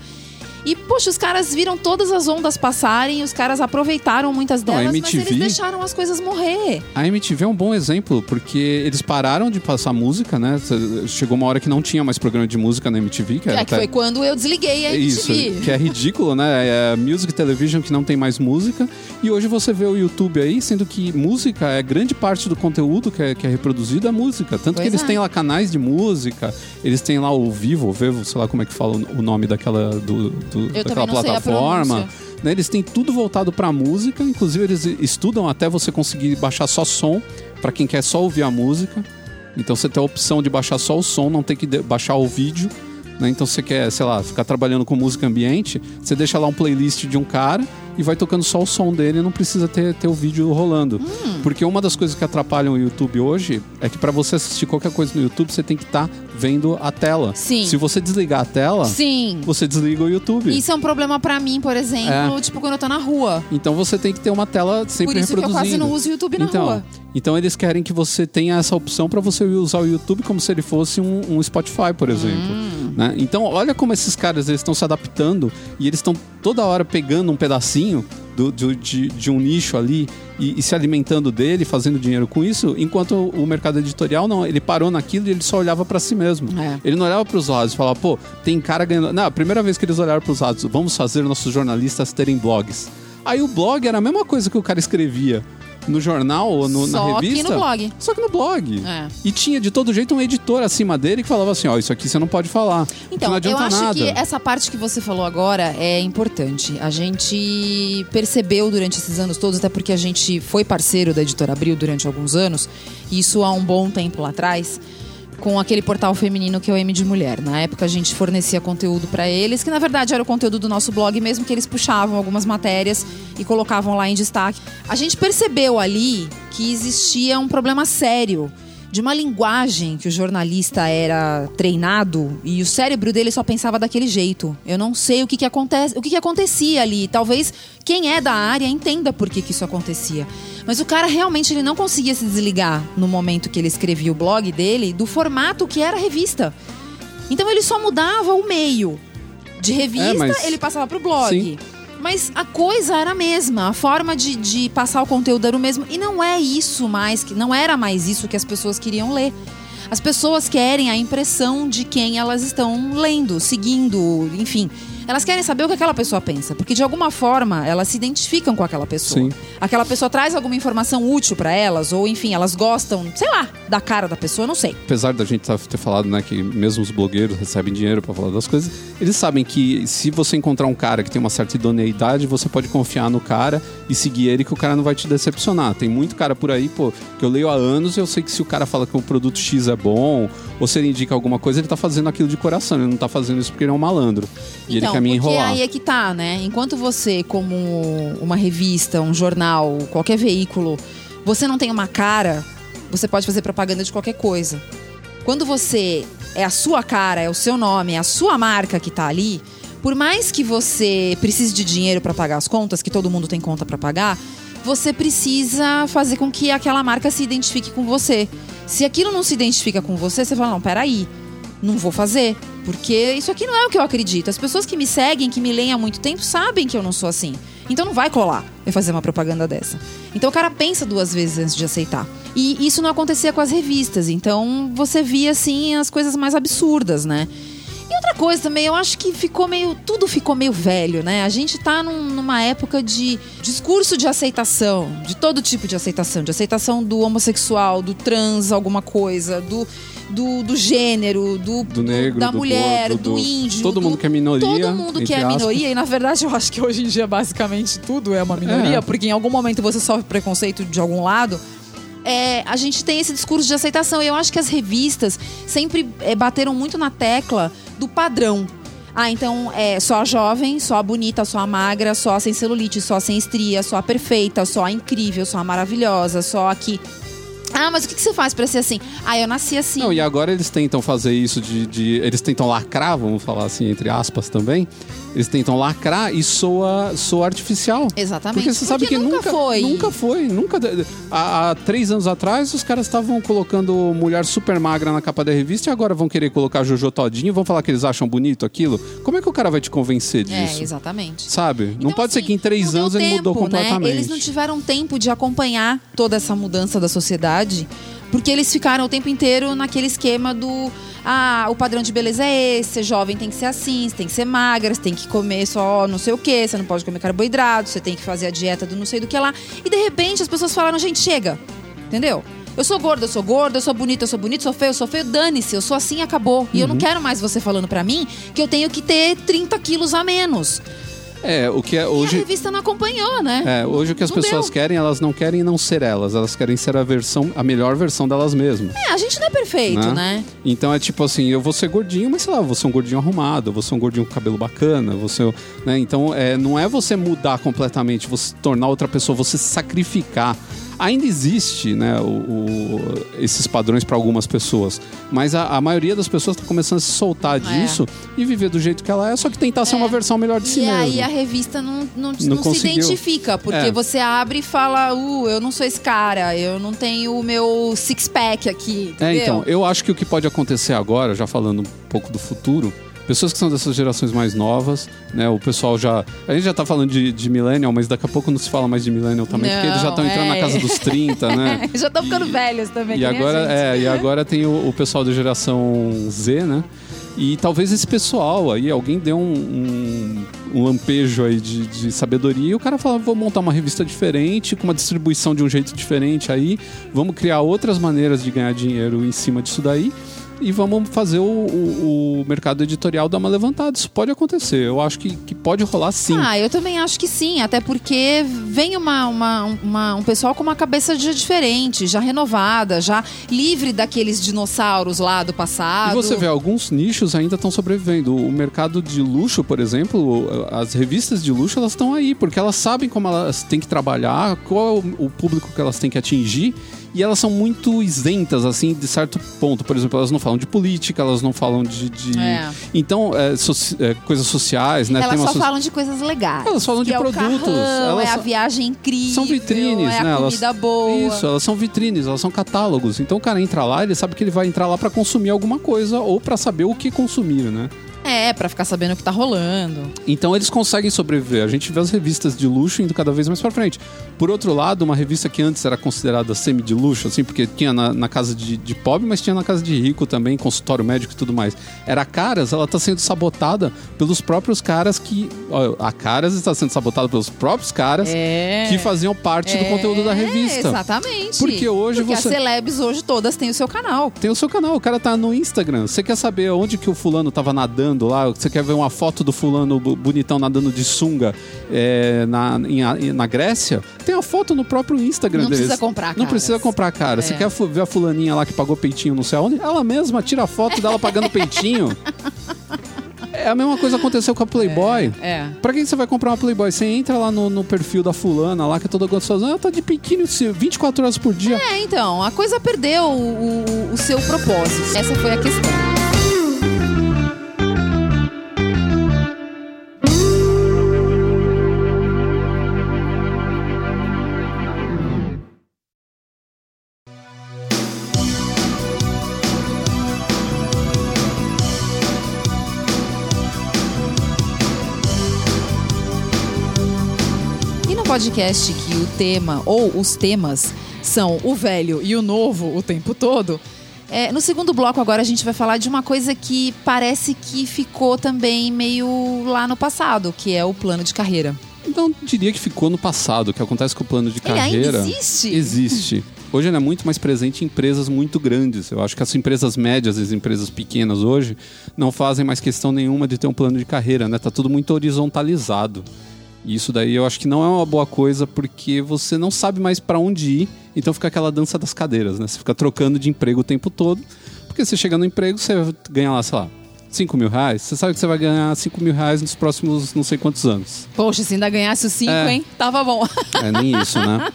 E, poxa, os caras viram todas as ondas passarem, os caras aproveitaram muitas Não, delas, mas MTV eles deixaram as coisas morrer. A MTV é um bom exemplo, porque eles pararam de passar música, né? Chegou uma hora que não tinha mais programa de música na MTV, que era É que até- foi quando eu desliguei a Isso, MTV. que é ridículo, né? É music television que não tem mais música. E hoje você vê o YouTube aí, sendo que música é grande parte do conteúdo que é, que é reproduzido é música. Tanto que Pois eles é. têm lá canais de música, eles têm lá o Vivo, o Vevo, sei lá como é que fala o nome daquela, do, do- Eu daquela plataforma. Né, Eles têm tudo voltado pra música, inclusive eles estudam até você conseguir baixar só som, pra quem quer só ouvir a música. Então você tem a opção de baixar só o som, não tem que baixar o vídeo. né? Então você quer, sei lá, ficar trabalhando com música ambiente, você deixa lá um playlist de um cara e vai tocando só o som dele, não precisa ter, ter o vídeo rolando. Hum. Porque uma das coisas que atrapalham o YouTube hoje é que pra você assistir qualquer coisa no YouTube, você tem que estar vendo a tela. Sim. Se você desligar a tela, Sim. você desliga o YouTube. Isso é um problema pra mim, por exemplo, É. tipo quando eu tô na rua. Então você tem que ter uma tela sempre Por isso que eu reproduzindo. quase não uso o YouTube na então, rua. Então eles querem que você tenha essa opção para você usar o YouTube como se ele fosse um, um Spotify, por exemplo. Hum. né? Então olha como esses caras eles estão se adaptando e eles estão toda hora pegando um pedacinho do- do- de, de um nicho ali e, e se alimentando dele, fazendo dinheiro com isso, enquanto o mercado editorial não, ele parou naquilo e ele só olhava para si mesmo. É. Ele não olhava para os lados e falava, pô, tem cara ganhando. Não, a primeira vez que eles olharam para os lados, vamos fazer nossos jornalistas terem blogs. Aí o blog era a mesma coisa que o cara escrevia no jornal ou no- na Só que revista. no blog. Só que no blog. É. E tinha de todo jeito um editor acima dele que falava assim: ó, isso aqui você não pode falar. Então, não eu adianta acho nada. que essa parte que você falou agora é importante. A gente percebeu durante esses anos todos, até porque a gente foi parceiro da Editora Abril durante alguns anos, isso há um bom tempo lá atrás, com aquele portal feminino que é o M de Mulher. Na época a gente fornecia conteúdo para eles, que na verdade era o conteúdo do nosso blog, mesmo que eles puxavam algumas matérias e colocavam lá em destaque. A gente percebeu ali que existia um problema sério de uma linguagem que o jornalista era treinado e o cérebro dele só pensava daquele jeito. Eu não sei o que, que acontece, o que, que acontecia ali. Talvez quem é da área entenda por que, que isso acontecia. Mas o cara realmente ele não conseguia se desligar no momento que ele escrevia o blog dele do formato que era a revista. Então ele só mudava o meio. De revista, É, mas- ele passava pro blog. Sim. Mas a coisa era a mesma, a forma de, de passar o conteúdo era o mesmo. E não é isso mais, que não era mais isso que as pessoas queriam ler. As pessoas querem a impressão de quem elas estão lendo, seguindo, enfim. Elas querem saber o que aquela pessoa pensa, porque de alguma forma elas se identificam com aquela pessoa. Sim. Aquela pessoa traz alguma informação útil pra elas, ou enfim, elas gostam, sei lá, da cara da pessoa, não sei. Apesar da gente tá- ter falado, né, que mesmo os blogueiros recebem dinheiro pra falar das coisas, eles sabem que se você encontrar um cara que tem uma certa idoneidade, você pode confiar no cara e seguir ele que o cara não vai te decepcionar. Tem muito cara por aí, pô, que eu leio há anos e eu sei que se o cara fala que o produto X é bom, ou se ele indica alguma coisa, ele tá fazendo aquilo de coração, ele não tá fazendo isso porque ele é um malandro. E ele quer me enrolar. aí é que tá, né? Enquanto você, como uma revista, um jornal, qualquer veículo, você não tem uma cara, você pode fazer propaganda de qualquer coisa. Quando você é a sua cara, é o seu nome, é a sua marca que tá ali, por mais que você precise de dinheiro para pagar as contas, que todo mundo tem conta para pagar, você precisa fazer com que aquela marca se identifique com você. Se aquilo não se identifica com você, você fala: não, peraí, não vou fazer. Porque isso aqui não é o que eu acredito. As pessoas que me seguem, que me leem há muito tempo, sabem que eu não sou assim. Então não vai colar eu fazer uma propaganda dessa. Então o cara pensa duas vezes antes de aceitar. E isso não acontecia com as revistas. Então você via, assim, as coisas mais absurdas, né? E outra coisa também, eu acho que ficou meio. Tudo ficou meio velho, né? A gente tá num- numa época de discurso de aceitação, de todo tipo de aceitação, de aceitação do homossexual, do trans, alguma coisa, do, do, do gênero, do, Do negro, da do mulher, gordo, do, índio. todo do- mundo que é minoria, Todo mundo que é aspas. minoria, e na verdade eu acho que hoje em dia basicamente tudo é uma minoria, É. porque em algum momento você sofre preconceito de algum lado. É, a gente tem esse discurso de aceitação. E eu acho que as revistas sempre é, bateram muito na tecla do padrão. Ah, então é só a jovem, só a bonita, só a magra, só a sem celulite, só a sem estria, só a perfeita, só a incrível, só a maravilhosa, só a que Ah, mas o que, que você faz pra ser assim? Ah, eu nasci assim. Não, e agora eles tentam fazer isso de, de- Eles tentam lacrar, vamos falar assim, entre aspas também. Eles tentam lacrar e soa, soa artificial. Exatamente. Porque você sabe Porque que nunca nunca foi. Nunca foi. Nunca. Há, há três anos atrás, os caras estavam colocando mulher super magra na capa da revista e agora vão querer colocar Jojo Todinho e vão falar que eles acham bonito aquilo. Como é que o cara vai te convencer disso? É, exatamente. Sabe? não Então, pode ser assim, que em três não anos ele mudou tempo, né? completamente. Eles não tiveram tempo de acompanhar toda essa mudança da sociedade, porque eles ficaram o tempo inteiro naquele esquema do. Ah, o padrão de beleza é esse, ser jovem tem que ser assim, você tem que ser magra, você tem que comer só não sei o que, você não pode comer carboidrato, você tem que fazer a dieta do não sei do que lá. E de repente as pessoas falaram, gente, chega. Entendeu? Eu sou gorda, eu sou gorda, eu sou bonita, eu sou bonita, sou feio, eu sou feio, dane-se, eu sou assim, acabou. E eu Uhum. não quero mais você falando pra mim que eu tenho que ter 30 quilos a menos. É, o que é E a hoje. revista não acompanhou, né? É, hoje o que as Não pessoas deu. querem, elas não querem não ser elas, elas querem ser a versão, a melhor versão delas mesmas. É, a gente não é perfeito, Né? né? Então é tipo assim, eu vou ser gordinho, mas sei lá, eu vou ser um gordinho arrumado, eu vou ser um gordinho com cabelo bacana, eu vou ser, né? Então é, não é você mudar completamente, você se tornar outra pessoa, você sacrificar. Ainda existe, né, o, o- esses padrões para algumas pessoas, mas a, a maioria das pessoas está começando a se soltar disso e viver do jeito que ela é, só que tentar ser uma versão melhor de si É. e mesmo. aí a revista não, não, Não não se identifica, porque É. você abre e fala, uh, eu não sou esse cara, eu não tenho o meu six-pack aqui, entendeu? É, então, eu acho que o que pode acontecer agora, já falando um pouco do futuro, pessoas que são dessas gerações mais novas, né? O pessoal já. A gente já tá falando de, de millennial, mas daqui a pouco não se fala mais de millennial também, porque eles já estão Não, entrando na é. casa dos 30, né? Já estão ficando velhos também, E agora, é, e agora tem o, o pessoal da geração Z, né? E talvez esse pessoal aí, alguém dê um, um, um lampejo aí de, de sabedoria e o cara fala, vou montar uma revista diferente, com uma distribuição de um jeito diferente aí, vamos criar outras maneiras de ganhar dinheiro em cima disso daí e vamos fazer o, o- o mercado editorial dar uma levantada. Isso pode acontecer, eu acho que, que pode rolar sim. Ah, eu também acho que sim, até porque vem uma, uma- uma- um pessoal com uma cabeça já diferente, já renovada, já livre daqueles dinossauros lá do passado. E você vê, alguns nichos ainda estão sobrevivendo. O mercado de luxo, por exemplo, as revistas de luxo, elas estão aí, porque elas sabem como elas têm que trabalhar, qual é o, o público que elas têm que atingir, e elas são muito isentas, assim, de certo ponto. Por exemplo, elas não falam de política, elas não falam de... de- É. Então, é, soci- é, coisas sociais, né? Elas Tem uma só so- falam de coisas legais. Elas falam que de é produtos, O carrão, elas é a viagem incrível. São vitrines, é a né? Elas- comida boa. Isso, elas são vitrines, elas são catálogos. Então o cara entra lá, ele sabe que ele vai entrar lá pra consumir alguma coisa ou pra saber o que consumir, né? É, pra ficar sabendo o que tá rolando. Então eles conseguem sobreviver. A gente vê as revistas de luxo indo cada vez mais pra frente. Por outro lado, uma revista que antes era considerada semi de luxo, assim, porque tinha na, na casa de, de pobre, mas tinha na casa de rico também, consultório médico e tudo mais. Era Caras, ela tá sendo sabotada pelos próprios caras que. ó, a Caras está sendo sabotada pelos próprios caras É. que faziam parte do conteúdo da revista. Exatamente. Porque hoje Porque você- as celebs hoje todas têm o seu canal. Tem o seu canal, o cara tá no Instagram. Você quer saber onde que o fulano tava nadando lá? Você quer ver uma foto do fulano bonitão nadando de sunga é, na, em na Grécia? Tem a foto no próprio Instagram Não deles. precisa comprar Não caras. precisa comprar cara. Você É. quer fu- ver a fulaninha lá que pagou peitinho não sei aonde? Ela mesma tira a foto dela pagando peitinho. É a mesma coisa que aconteceu com a Playboy. É. Pra que você vai comprar uma Playboy? Você entra lá no, no perfil da fulana lá, que é toda gostosa. Ah, tá de biquíni se- 24 horas por dia. É, então, a coisa perdeu o, o- o seu propósito. Essa foi a questão. Podcast que o tema, ou os temas, são o velho e o novo o tempo todo, é, no segundo bloco agora a gente vai falar de uma coisa que parece que ficou também meio lá no passado, que é o plano de carreira. Então, diria que ficou no passado. O que acontece com o plano de Ele ainda carreira. existe? Existe. Hoje ele é muito mais presente em empresas muito grandes. Eu acho que as empresas médias e as empresas pequenas hoje não fazem mais questão nenhuma de ter um plano de carreira, né? Tá tudo muito horizontalizado. E isso daí eu acho que não é uma boa coisa porque você não sabe mais para onde ir, então fica aquela dança das cadeiras, né? Você fica trocando de emprego o tempo todo, porque você chega no emprego, você ganha lá, sei lá, 5 mil reais, você sabe que você vai ganhar 5 mil reais nos próximos não sei quantos anos. Poxa, se ainda ganhasse os cinco, É. hein? Tava bom. É nem isso, né?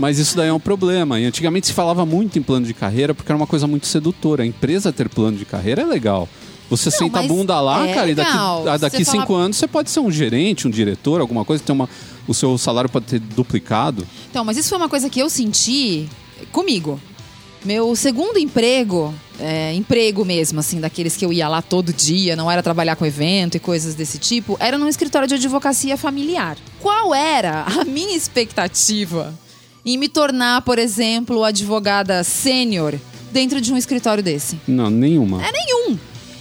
Mas isso daí é um problema. E antigamente se falava muito em plano de carreira porque era uma coisa muito sedutora. A empresa ter plano de carreira é legal. Você senta a bunda lá, é cara, e daqui, legal. daqui Você cinco fala- anos você pode ser um gerente, um diretor, alguma coisa, ter uma, o seu salário pode ter duplicado. Então, mas isso foi uma coisa que eu senti comigo. Meu segundo emprego, é, emprego mesmo, assim, daqueles que eu ia lá todo dia, não era trabalhar com evento e coisas desse tipo, era num escritório de advocacia familiar. Qual era a minha expectativa em me tornar, por exemplo, advogada sênior dentro de um escritório desse? Não, nenhuma. É nenhum.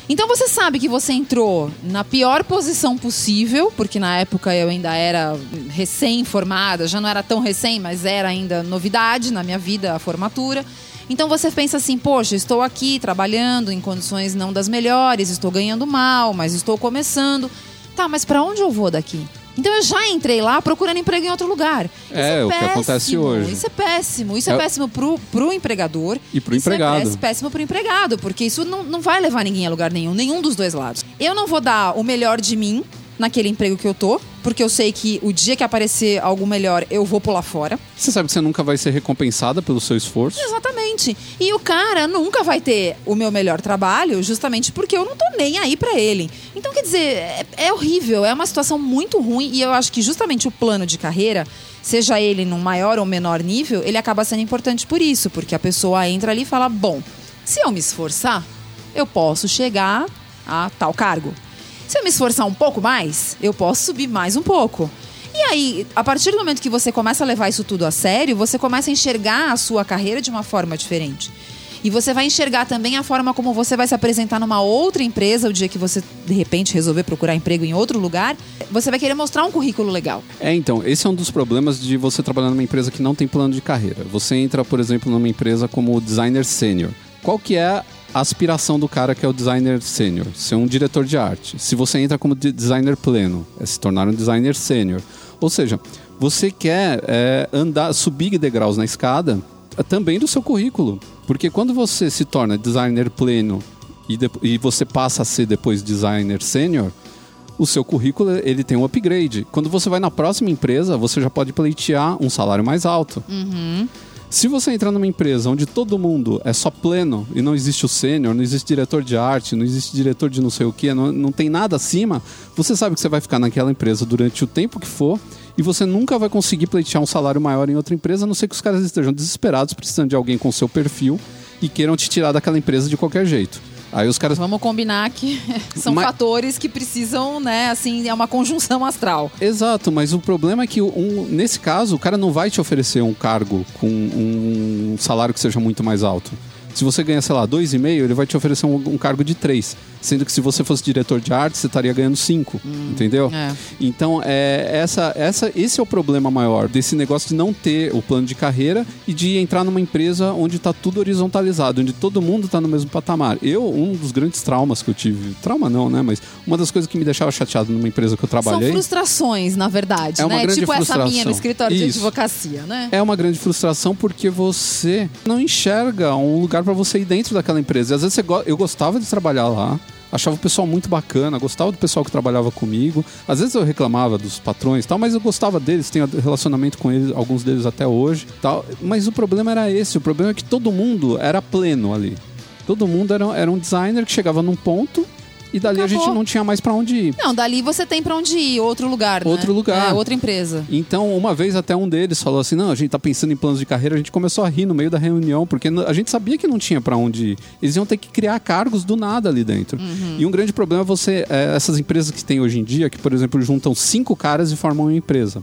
Então você sabe que você entrou na pior posição possível, porque na época eu ainda era recém-formada, já não era tão recém, mas era ainda novidade na minha vida a formatura. Então você pensa assim, poxa, estou aqui trabalhando em condições não das melhores, estou ganhando mal, mas estou começando. Tá, mas para onde eu vou daqui? Então eu já entrei lá procurando emprego em outro lugar. Isso É, o que acontece hoje. Isso é péssimo. Isso é, É- péssimo pro, pro empregador. E pro isso empregado. É péssimo, péssimo pro empregado, porque isso não, não vai levar ninguém a lugar nenhum, nenhum dos dois lados. Eu não vou dar o melhor de mim naquele emprego que eu tô, porque eu sei que o dia que aparecer algo melhor, eu vou pular fora. Você sabe que você nunca vai ser recompensada pelo seu esforço. Exatamente. E o cara nunca vai ter o meu melhor trabalho, justamente porque eu não tô nem aí pra ele. Então, quer dizer, é, é horrível, é uma situação muito ruim e eu acho que justamente o plano de carreira, seja ele num maior ou menor nível, ele acaba sendo importante por isso, porque a pessoa entra ali e fala: bom, se eu me esforçar, eu posso chegar a tal cargo. Se eu me esforçar um pouco mais, eu posso subir mais um pouco. E aí, a partir do momento que você começa a levar isso tudo a sério, você começa a enxergar a sua carreira de uma forma diferente. E você vai enxergar também a forma como você vai se apresentar numa outra empresa o dia que você, de repente, resolver procurar emprego em outro lugar. Você vai querer mostrar um currículo legal. É, então, esse é um dos problemas de você trabalhar numa empresa que não tem plano de carreira. Você entra, por exemplo, numa empresa como designer sênior. Qual que é aspiração do cara que é o designer sênior? Ser um diretor de arte. Se você entra como de- designer pleno, é se tornar um designer sênior. Ou seja, você quer é, andar, subir degraus na escada é, também do seu currículo. Porque quando você se torna designer pleno e, de- e você passa a ser depois designer sênior, o seu currículo ele tem um upgrade. Quando você vai na próxima empresa, você já pode pleitear um salário mais alto. Se você entrar numa empresa onde todo mundo é só pleno e não existe o sênior, não existe diretor de arte, não existe diretor de não sei o que, não, não tem nada acima, você sabe que você vai ficar naquela empresa durante o tempo que for e você nunca vai conseguir pleitear um salário maior em outra empresa, a não ser que os caras estejam desesperados precisando de alguém com seu perfil e queiram te tirar daquela empresa de qualquer jeito. Aí os caras Vamos combinar que são Mas- fatores que precisam, né, assim, é uma conjunção astral. Exato, mas o problema é que um, nesse caso o cara não vai te oferecer um cargo com um salário que seja muito mais alto. Se você ganha, sei lá, dois e meio, ele vai te oferecer um, um cargo de três. Sendo que se você fosse diretor de arte, você estaria ganhando cinco. entendeu? é. Então, é, essa, essa, esse é o problema maior desse negócio de não ter o plano de carreira e de entrar numa empresa onde está tudo horizontalizado, onde todo mundo está no mesmo patamar. Eu, um dos grandes traumas que eu tive, trauma não, né? Mas uma das coisas que me deixava chateado numa empresa que eu trabalhei. São frustrações, na verdade, É uma né? grande Tipo essa frustração. minha no escritório de Isso. advocacia, né? É uma grande frustração porque você não enxerga um lugar para você ir dentro daquela empresa. E às vezes você go- eu gostava de trabalhar lá, achava o pessoal muito bacana, gostava do pessoal que trabalhava comigo. Às vezes eu reclamava dos patrões tal, mas eu gostava deles, tenho relacionamento com eles, alguns deles até hoje, tal. Mas o problema era esse, o problema é que todo mundo era pleno ali. Todo mundo era, era um designer que chegava num ponto e dali a Acabou. gente não tinha mais para onde ir. Não, dali você tem pra onde ir, outro lugar, né? Outro lugar. É, outra empresa. Então, uma vez até um deles falou assim: não, a gente tá pensando em planos de carreira, a gente começou a rir no meio da reunião, porque a gente sabia que não tinha pra onde ir. Eles iam ter que criar cargos do nada ali dentro. E um grande problema é você, é, essas empresas que tem hoje em dia, que, por exemplo, juntam cinco caras e formam uma empresa.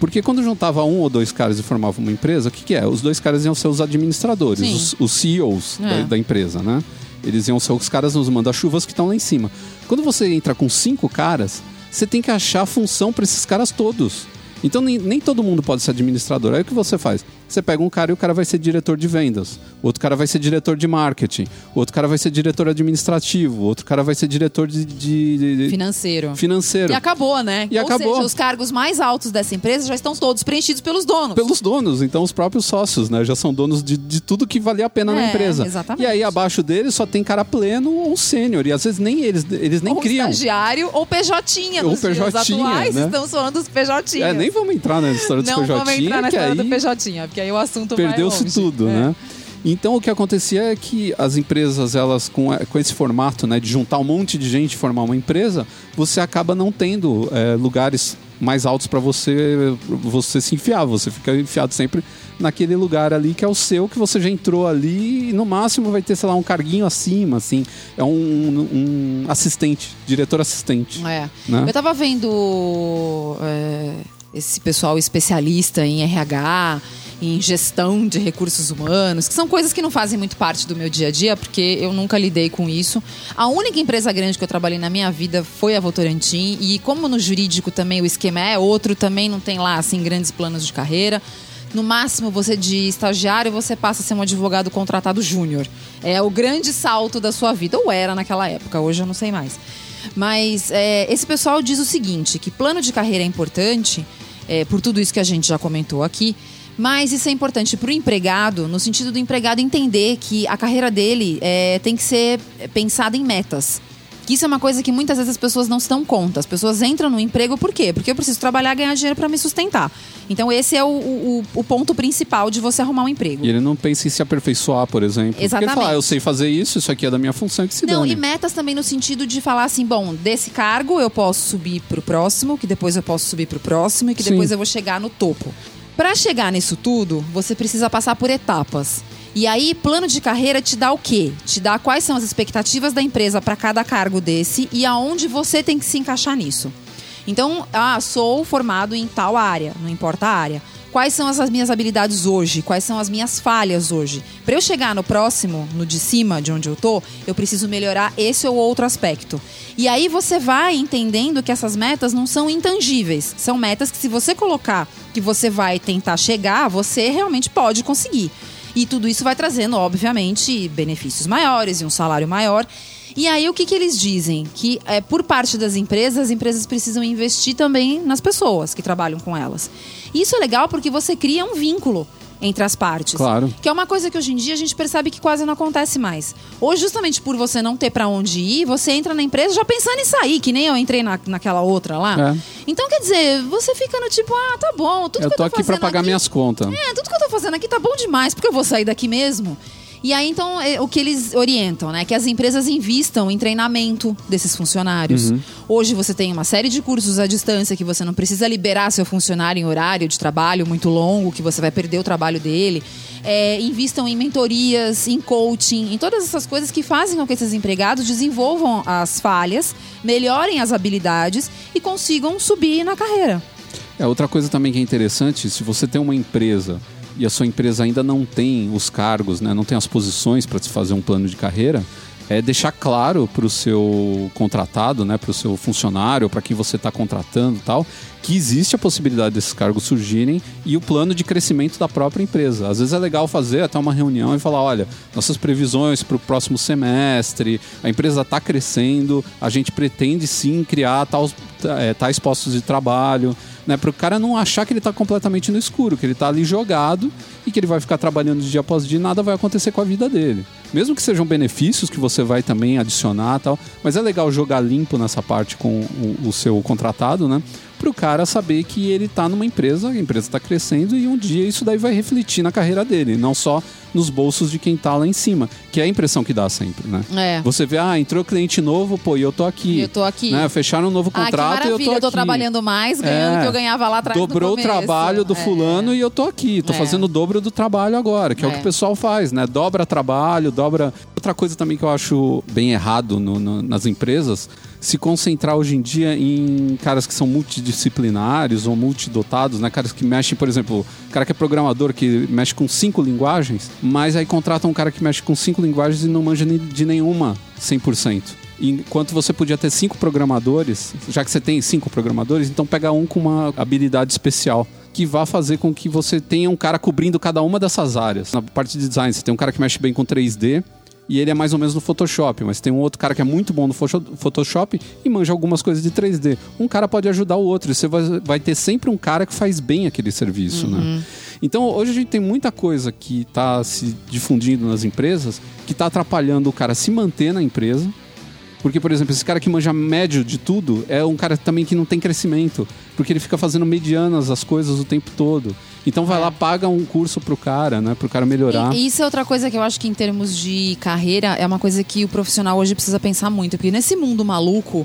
Porque quando juntava um ou dois caras e formava uma empresa, o que, que é? Os dois caras iam ser os administradores, os, os CEOs É. da, da empresa, né? Eles iam ser os caras nos manda-chuvas que estão lá em cima. Quando você entra com cinco caras, você tem que achar função para esses caras todos. Então nem, nem todo mundo pode ser administrador. Aí o que você faz? Você pega um cara e o cara vai ser diretor de vendas. Outro cara vai ser diretor de marketing, outro cara vai ser diretor administrativo, outro cara vai ser diretor de, de- de- Financeiro. financeiro. E acabou, né? E Ou acabou. seja, os cargos mais altos dessa empresa já estão todos preenchidos pelos donos. Pelos donos, então os próprios sócios, né? Já são donos de, de tudo que valia a pena na É, empresa. exatamente. E aí abaixo deles só tem cara pleno ou sênior. E às vezes nem eles, eles nem ou criam. estagiário ou PJ. Ou Nos PJ, atuais, né? estamos falando dos PJ. É, nem vamos entrar na história dos Não PJ, vamos entrar na história do PJ, porque aí o assunto perdeu-se tudo, É. né? Então o que acontecia é que as empresas, elas com, com esse formato, né, de juntar um monte de gente e formar uma empresa, você acaba não tendo é, lugares mais altos para você você se enfiar. Você fica enfiado sempre naquele lugar ali que é o seu, que você já entrou ali e no máximo vai ter, sei lá, um carguinho acima, assim. É um, um assistente, diretor assistente. É. Né? Eu tava vendo é, esse pessoal especialista em RH, em gestão de recursos humanos, que são coisas que não fazem muito parte do meu dia a dia, porque eu nunca lidei com isso. A única empresa grande que eu trabalhei na minha vida foi a Votorantim, e como no jurídico também o esquema é outro, também não tem lá assim grandes planos de carreira. No máximo, você de estagiário, você passa a ser um advogado contratado júnior. É o grande salto da sua vida. Ou era naquela época, hoje eu não sei mais. Mas é, esse pessoal diz o seguinte: que plano de carreira é importante, é, por tudo isso que a gente já comentou aqui. Mas isso é importante para o empregado, no sentido do empregado entender que a carreira dele é, tem que ser pensada em metas. Que isso é uma coisa que muitas vezes as pessoas não se dão conta. As pessoas entram no emprego por quê? Porque eu preciso trabalhar ganhar dinheiro para me sustentar. Então, esse é o, o, o ponto principal de você arrumar um emprego. E ele não pensa em se aperfeiçoar, por exemplo. Porque ele Exatamente. fala, ah, eu sei fazer isso, isso aqui é da minha função, que se Não, dane. e metas também no sentido de falar assim, bom, desse cargo eu posso subir pro próximo, que depois eu posso subir pro próximo e que Sim. depois eu vou chegar no topo. Para chegar nisso tudo, você precisa passar por etapas. E aí, plano de carreira te dá o quê? Te dá quais são as expectativas da empresa para cada cargo desse e aonde você tem que se encaixar nisso. Então, ah, sou formado em tal área, não importa a área. Quais são as minhas habilidades hoje? Quais são as minhas falhas hoje? Para eu chegar no próximo, no de cima de onde eu tô, eu preciso melhorar esse ou outro aspecto. E aí você vai entendendo que essas metas não são intangíveis. São metas que se você colocar que você vai tentar chegar, você realmente pode conseguir. E tudo isso vai trazendo, obviamente, benefícios maiores e um salário maior. E aí o que, que eles dizem? Que é, por parte das empresas, as empresas precisam investir também nas pessoas que trabalham com elas. E isso é legal porque você cria um vínculo entre as partes. Claro. Que é uma coisa que hoje em dia a gente percebe que quase não acontece mais. Hoje, justamente por você não ter pra onde ir, você entra na empresa já pensando em sair, que nem eu entrei na, naquela outra lá. É. Então, quer dizer, você fica no tipo, ah, tá bom, tudo eu que tô eu tô aqui pra fazendo pagar aqui- minhas contas. é, tudo que eu tô fazendo aqui tá bom demais, porque eu vou sair daqui mesmo. E aí, então, é, o que eles orientam, né? Que as empresas invistam em treinamento desses funcionários. Hoje você tem uma série de cursos à distância que você não precisa liberar seu funcionário em horário de trabalho muito longo, que você vai perder o trabalho dele. É, invistam em mentorias, em coaching, em todas essas coisas que fazem com que esses empregados desenvolvam as falhas, melhorem as habilidades e consigam subir na carreira. É, outra coisa também que é interessante, se você tem uma empresa e a sua empresa ainda não tem os cargos, né, não tem as posições para se fazer um plano de carreira, é deixar claro para o seu contratado, né, para o seu funcionário, para quem você está contratando tal, que existe a possibilidade desses cargos surgirem e o plano de crescimento da própria empresa. Às vezes é legal fazer até uma reunião e falar, olha, nossas previsões para o próximo semestre, a empresa está crescendo, a gente pretende sim criar tal, é, tais postos de trabalho, né, para o cara não achar que ele está completamente no escuro, que ele está ali jogado e que ele vai ficar trabalhando de dia após dia e nada vai acontecer com a vida dele. Mesmo que sejam benefícios que você vai também adicionar tal, mas é legal jogar limpo nessa parte com o, o seu contratado, né? Para o cara saber que ele está numa empresa, a empresa está crescendo e um dia isso daí vai refletir na carreira dele, não só nos bolsos de quem está lá em cima, que é a impressão que dá sempre, né? É. Você vê, ah, entrou cliente novo, pô, e eu tô aqui. Eu tô aqui. Né? Fecharam um novo Ah, contrato e eu tô eu aqui. tô trabalhando mais, ganhando o É. que eu ganhava lá atrás Dobrou o trabalho do É. fulano e eu tô aqui. Tô É. fazendo o dobro do trabalho agora, que é. o É. que o pessoal faz, né? Dobra trabalho, dobra. Outra coisa também que eu acho bem errado no- no- nas empresas, se concentrar hoje em dia em caras que são multidisciplinares ou multidotados, né? Caras que mexem, por exemplo, cara que é programador, que mexe com cinco linguagens, mas aí contrata um cara que mexe com cinco linguagens e não manja de nenhuma 100%. Enquanto você podia ter cinco programadores, já que você tem cinco programadores, então pega um com uma habilidade especial. que vá fazer com que você tenha um cara cobrindo cada uma dessas áreas. Na parte de design, você tem um cara que mexe bem com 3D, e ele é mais ou menos no Photoshop, mas tem um outro cara que é muito bom no Photo- Photoshop e manja algumas coisas de 3D. Um cara pode ajudar o outro, e você vai, vai ter sempre um cara que faz bem aquele serviço, né? Então hoje a gente tem muita coisa que está se difundindo nas empresas que está atrapalhando o cara se manter na empresa. Porque, por exemplo, esse cara que manja médio de tudo é um cara também que não tem crescimento. Porque ele fica fazendo medianas as coisas o tempo todo. Então vai É. lá, paga um curso pro cara, né? Pro cara melhorar. E, isso é outra coisa que eu acho que em termos de carreira é uma coisa que o profissional hoje precisa pensar muito. Porque nesse mundo maluco,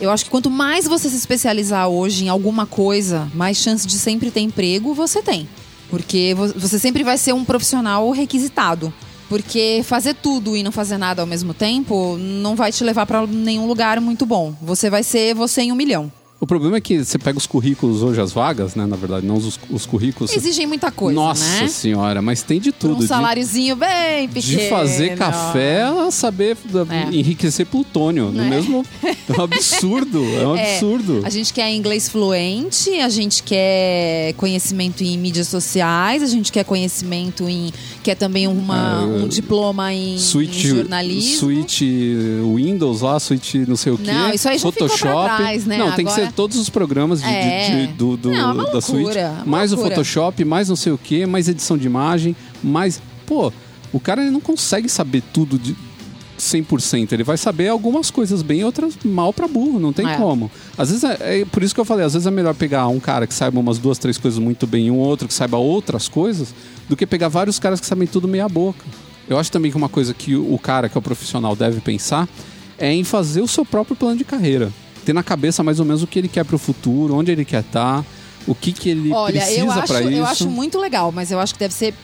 eu acho que quanto mais você se especializar hoje em alguma coisa, mais chance de sempre ter emprego você tem. Porque vo- você sempre vai ser um profissional requisitado. Porque fazer tudo e não fazer nada ao mesmo tempo não vai te levar pra nenhum lugar muito bom. Você vai ser você em um milhão. O problema é que você pega os currículos hoje, as vagas, né? Na verdade, não os, os currículos. Exigem muita coisa, Nossa né? senhora, mas tem de Por tudo. um de- saláriozinho bem de, pequeno. fazer café a saber É. enriquecer plutônio. No É. mesmo. É um absurdo. É um É, absurdo. A gente quer inglês fluente, a gente quer conhecimento em mídias sociais, a gente quer conhecimento em. Quer também uma, É, um diploma em, Switch, em jornalismo. Switch Windows lá, Switch não sei o quê. Não, isso aí já Photoshop. trás, né? Não, tem que Agora- ser todos os programas de, de- É. de- do, do- Não, é uma da loucura, uma Mais o loucura. Photoshop, mais não sei o quê, mais edição de imagem, mais. Pô, o cara não consegue saber tudo de. 100%, ele vai saber algumas coisas bem e outras mal pra burro, não tem É. como. Às vezes é, é por isso que eu falei, às vezes é melhor pegar um cara que saiba umas duas, três coisas muito bem e um outro que saiba outras coisas, do que pegar vários caras que sabem tudo meia boca. Eu acho também que uma coisa que o o cara que é o profissional deve pensar é em fazer o seu próprio plano de carreira. Ter na cabeça mais ou menos o que ele quer pro futuro, onde ele quer estar, o que, que ele Olha, precisa pra isso. eu acho muito legal, mas eu acho que deve ser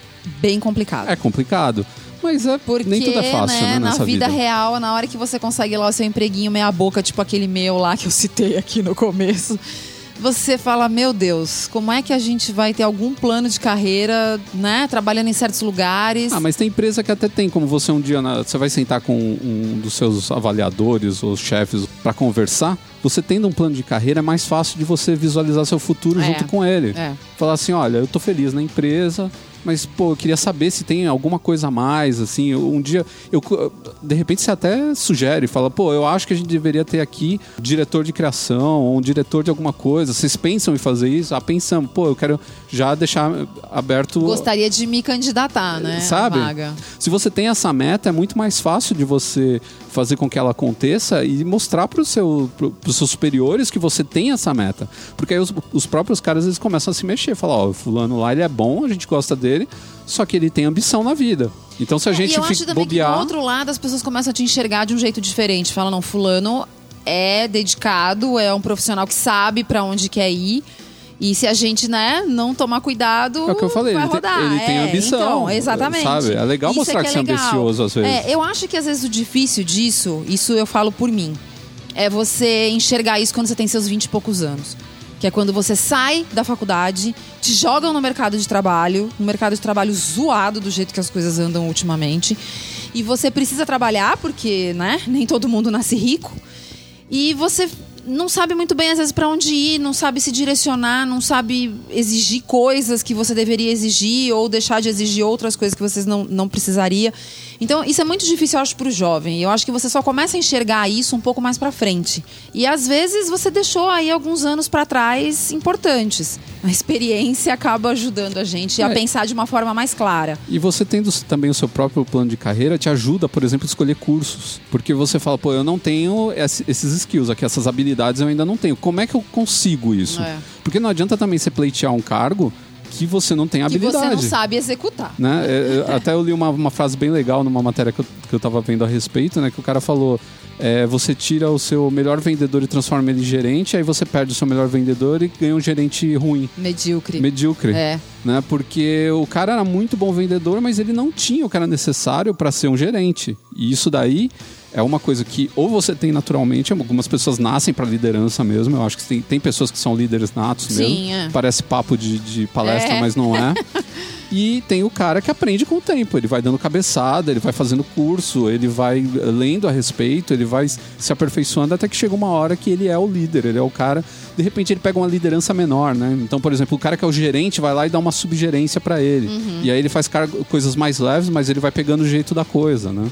bem complicado. É complicado. Mas é, Porque, nem tudo é fácil, né, na nessa vida, vida. real, na hora que você consegue lá o seu empreguinho meia boca, tipo aquele meu lá que eu citei aqui no começo, você fala, meu Deus, como é que a gente vai ter algum plano de carreira, né, trabalhando em certos lugares? Ah, mas tem empresa que até tem, como você um dia, na- você vai sentar com um dos seus avaliadores ou chefes para conversar, você tendo um plano de carreira é mais fácil de você visualizar seu futuro É. junto com ele. É. Falar assim, olha, eu tô feliz na empresa, mas pô, eu queria saber se tem alguma coisa a mais, assim, um dia eu de repente você até sugere, fala, pô, eu acho que a gente deveria ter aqui um diretor de criação ou um diretor de alguma coisa. Vocês pensam em fazer isso? Ah, pensamos. Pô, eu quero já deixar aberto Gostaria de me candidatar, né? Sabe? Se você tem essa meta, é muito mais fácil de você fazer com que ela aconteça e mostrar para seu, os seus superiores que você tem essa meta. Porque aí os, os próprios caras eles começam a se mexer. Falar, ó, o fulano lá ele é bom, a gente gosta dele, só que ele tem ambição na vida. Então se a gente e eu acho fica também que bobear... do outro lado as pessoas começam a te enxergar de um jeito diferente. Fala, não, fulano é dedicado, é um profissional que sabe pra onde quer ir. E se a gente, né, não tomar cuidado, É o que eu falei, vai ele tem- rodar. ele tem É, ambição, Então, exatamente. sabe? É legal Isso mostrar que, que é você é legal. ambicioso, às vezes. É, eu acho que às vezes o difícil disso, isso eu falo por mim, é você enxergar isso quando você tem seus 20 e poucos anos. Que é quando você sai da faculdade, te jogam no mercado de trabalho, um mercado de trabalho zoado do jeito que as coisas andam ultimamente. E você precisa trabalhar, porque, né, nem todo mundo nasce rico. E você não sabe muito bem, às vezes, para onde ir, não sabe se direcionar, não sabe exigir coisas que você deveria exigir ou deixar de exigir outras coisas que vocês não, não precisaria. Então, isso é muito difícil, eu acho, pro jovem. Eu acho que você só começa a enxergar isso um pouco mais pra frente. E às vezes você deixou aí alguns anos pra trás importantes. A experiência acaba ajudando a gente a É. pensar de uma forma mais clara. E você tendo também o seu próprio plano de carreira te ajuda, por exemplo, a escolher cursos. Porque você fala, pô, eu não tenho esse- esses skills aqui, essas habilidades eu ainda não tenho. Como é que eu consigo isso? É. Porque não adianta também você pleitear um cargo que você não tem Que habilidade. você não sabe executar. Né? É, é, até eu li uma, uma frase bem legal numa matéria que eu, que eu tava vendo a respeito, né? Que o cara falou: é, você tira o seu melhor vendedor e transforma ele em gerente, aí você perde o seu melhor vendedor e ganha um gerente ruim, Medíocre. medíocre É. né? Porque o cara era muito bom vendedor, mas ele não tinha o que era necessário para ser um gerente. E isso daí é uma coisa que ou você tem naturalmente, algumas pessoas nascem para liderança mesmo. Eu acho que tem, tem pessoas que são líderes natos Sim, mesmo. é. Parece papo de, de palestra, É. mas não é. E tem o cara que aprende com o tempo. Ele vai dando cabeçada, ele vai fazendo curso, ele vai lendo a respeito, ele vai se aperfeiçoando até que chega uma hora que ele é o líder, ele é o cara. De repente ele pega uma liderança menor, né? Então, por exemplo, o cara que é o gerente vai lá e dá uma subgerência para ele. E aí ele faz coisas mais leves, mas ele vai pegando o jeito da coisa, né?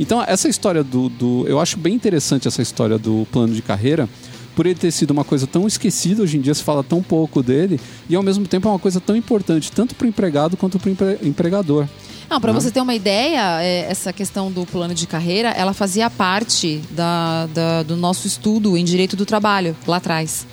Então, essa história do, do. Eu acho bem interessante essa história do plano de carreira, por ele ter sido uma coisa tão esquecida, hoje em dia se fala tão pouco dele, e ao mesmo tempo é uma coisa tão importante, tanto para o empregado quanto para o empregador. Não, para Né? você ter uma ideia, é, essa questão do plano de carreira, ela fazia parte da, da- do nosso estudo em direito do trabalho, lá atrás.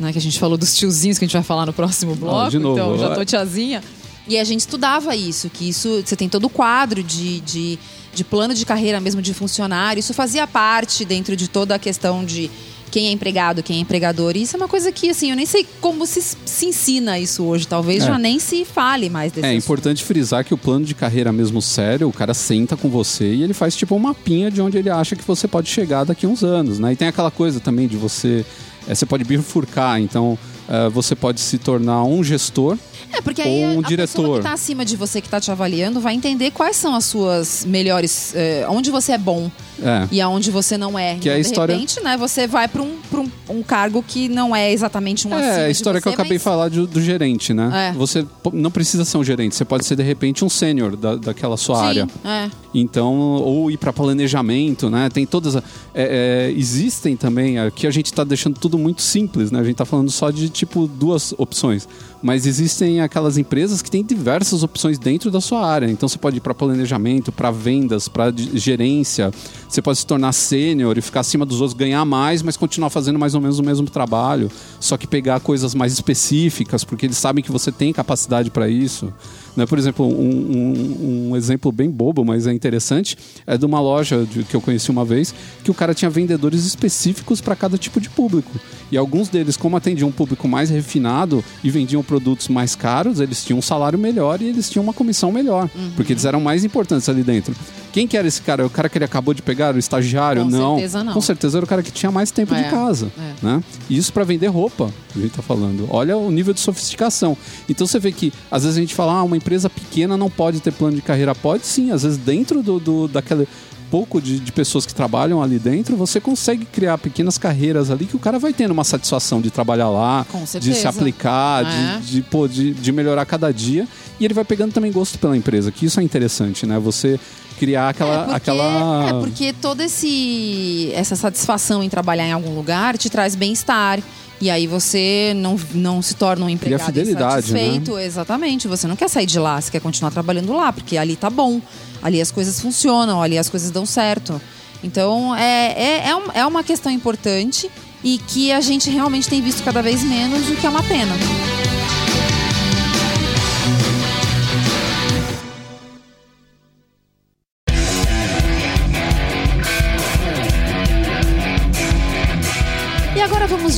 Né, que a gente falou dos tiozinhos que a gente vai falar no próximo bloco. de novo. Então, já tô tiazinha. E a gente estudava isso, que isso você tem todo o quadro de, de, de plano de carreira mesmo de funcionário. Isso fazia parte dentro de toda a questão de quem é empregado, quem é empregador. E isso é uma coisa que, assim, eu nem sei como se, se ensina isso hoje. Talvez É. já nem se fale mais desse É assunto. importante frisar que o plano de carreira mesmo sério, o cara senta com você e ele faz tipo um mapinha de onde ele acha que você pode chegar daqui a uns anos, né? E tem aquela coisa também de você. é, você pode bifurcar, então é, você pode se tornar um gestor É, porque aí Ou um a, a diretor. pessoa que tá acima de você, que tá te avaliando, vai entender quais são as suas melhores... eh, onde você é bom É. e aonde você não é. Que é a Então, de história- repente, né, você vai para um, pra um, um cargo que não é exatamente um É, a de história você, que eu acabei de mas- falar do, do gerente, né? É. Você não precisa ser um gerente, você pode ser de repente um sênior da, daquela sua Sim, área. é. Então, ou ir para planejamento, né? Tem todas. a- é, é, existem também. Aqui a gente está deixando tudo muito simples, né? A gente está falando só de tipo duas opções. Mas existem aquelas empresas que têm diversas opções dentro da sua área. Então você pode ir para planejamento, para vendas, para gerência. Você pode se tornar sênior e ficar acima dos outros, ganhar mais, mas continuar fazendo mais ou menos o mesmo trabalho. Só que pegar coisas mais específicas, porque eles sabem que você tem capacidade para isso. Né? Por exemplo, um, um- um exemplo bem bobo, mas é interessante, é de uma loja de- que eu conheci uma vez, que o cara tinha vendedores específicos para cada tipo de público. E alguns deles, como atendiam um público mais refinado e vendiam produtos mais caros, eles tinham um salário melhor e eles tinham uma comissão melhor, porque eles eram mais importantes ali dentro. Quem que era esse cara? O cara que ele acabou de pegar? O estagiário? Com não. certeza não. Com certeza era o cara que tinha mais tempo É, de casa. é. Né? E isso para vender roupa, a gente tá falando. Olha o nível de sofisticação. Então você vê que às vezes a gente fala, ah, uma empresa pequena não pode ter plano de carreira. Pode sim, às vezes dentro do, do daquele pouco de, de pessoas que trabalham ali dentro, você consegue criar pequenas carreiras ali que o cara vai tendo uma satisfação de trabalhar lá, de se aplicar, É. de, de, pô, de, de melhorar cada dia. E ele vai pegando também gosto pela empresa, que isso é interessante, né? Você criar aquela. é, porque, aquela... é, porque toda esse, essa satisfação em trabalhar em algum lugar te traz bem-estar. E aí você não, não se torna um empregado fidelidade, né? insatisfeito. Exatamente. Você não quer sair de lá, você quer continuar trabalhando lá, porque ali tá bom. Ali as coisas funcionam, ali as coisas dão certo. Então é, é, é, um- é uma questão importante e que a gente realmente tem visto cada vez menos, o que é uma pena.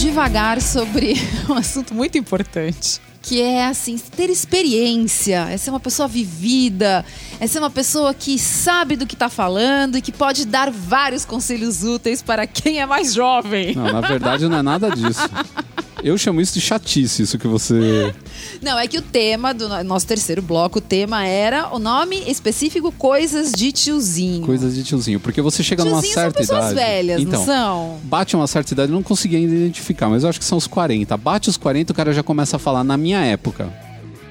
Devagar sobre um assunto muito importante. Que é assim, ter experiência, é ser uma pessoa vivida, é ser uma pessoa que sabe do que está falando e que pode dar vários conselhos úteis para quem é mais jovem. Não, na verdade não é nada disso. Eu chamo isso de chatice, isso que você. Não, é que o tema do no- nosso terceiro bloco, o tema era o nome específico Coisas de Tiozinho. Coisas de tiozinho. Porque você chega numa Tiozinho são certa pessoas idade. velhas, então, não são? Bate uma certa idade, eu não consegui ainda identificar, mas eu acho que são os 40. Bate os 40, o cara já começa a falar na minha época.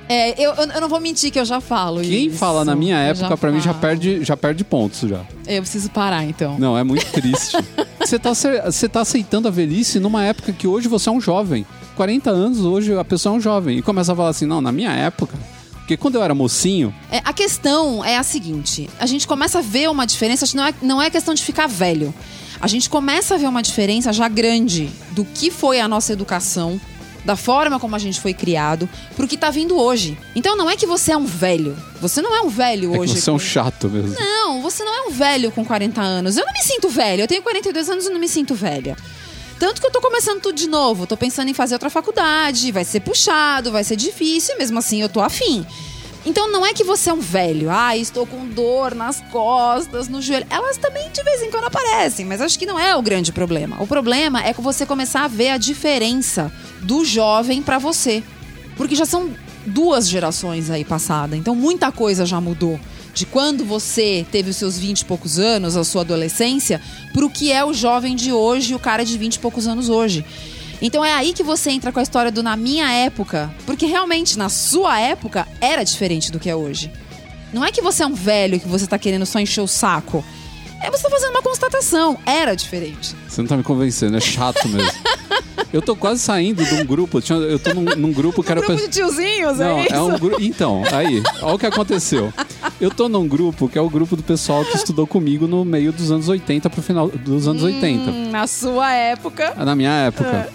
É, eu, eu, não vou mentir que eu já falo Quem isso. fala na minha época, pra mim, já perde, já perde pontos já. Eu preciso parar, então. Não, é muito triste. você, tá, você tá aceitando a velhice numa época que hoje você é um jovem. 40 anos, hoje a pessoa é um jovem. E começa a falar assim, não, na minha época. Porque quando eu era mocinho, É, a questão é a seguinte: a gente começa a ver uma diferença, não é, não é questão de ficar velho. A gente começa a ver uma diferença já grande do que foi a nossa educação, da forma como a gente foi criado, pro que tá vindo hoje. Então não é que você é um velho. Você não é um velho é hoje. você é um com- chato mesmo. Não, você não é um velho com 40 anos. Eu não me sinto velha. Eu tenho 42 anos e não me sinto velha. Tanto que eu tô começando tudo de novo. Tô pensando em fazer outra faculdade. Vai ser puxado, vai ser difícil. e Mesmo assim, eu tô afim. Então não é que você é um velho. Ah, estou com dor nas costas, no joelho. Elas também de vez em quando aparecem, mas acho que não é o grande problema. O problema é que você começar a ver a diferença do jovem pra você. Porque já são duas gerações aí passada. Então muita coisa já mudou. De quando você teve os seus 20 e poucos anos, a sua adolescência, pro que é o jovem de hoje e o cara de 20 e poucos anos hoje. Então é aí que você entra com a história do na minha época, porque realmente na sua época era diferente do que é hoje. Não é que você é um velho que você tá querendo só encher o saco. É você tá fazendo uma constatação. Era diferente. Você não tá me convencendo, é chato mesmo. Eu tô quase saindo de um grupo. Eu tô num, num grupo que era. Grupo pe- de tiozinhos, Não, é isso? é um grupo. Então, aí, olha o que aconteceu. Eu tô num grupo que é o grupo do pessoal que estudou comigo no meio dos anos 80 pro final dos anos 80. Hum, Na sua época. Na minha época.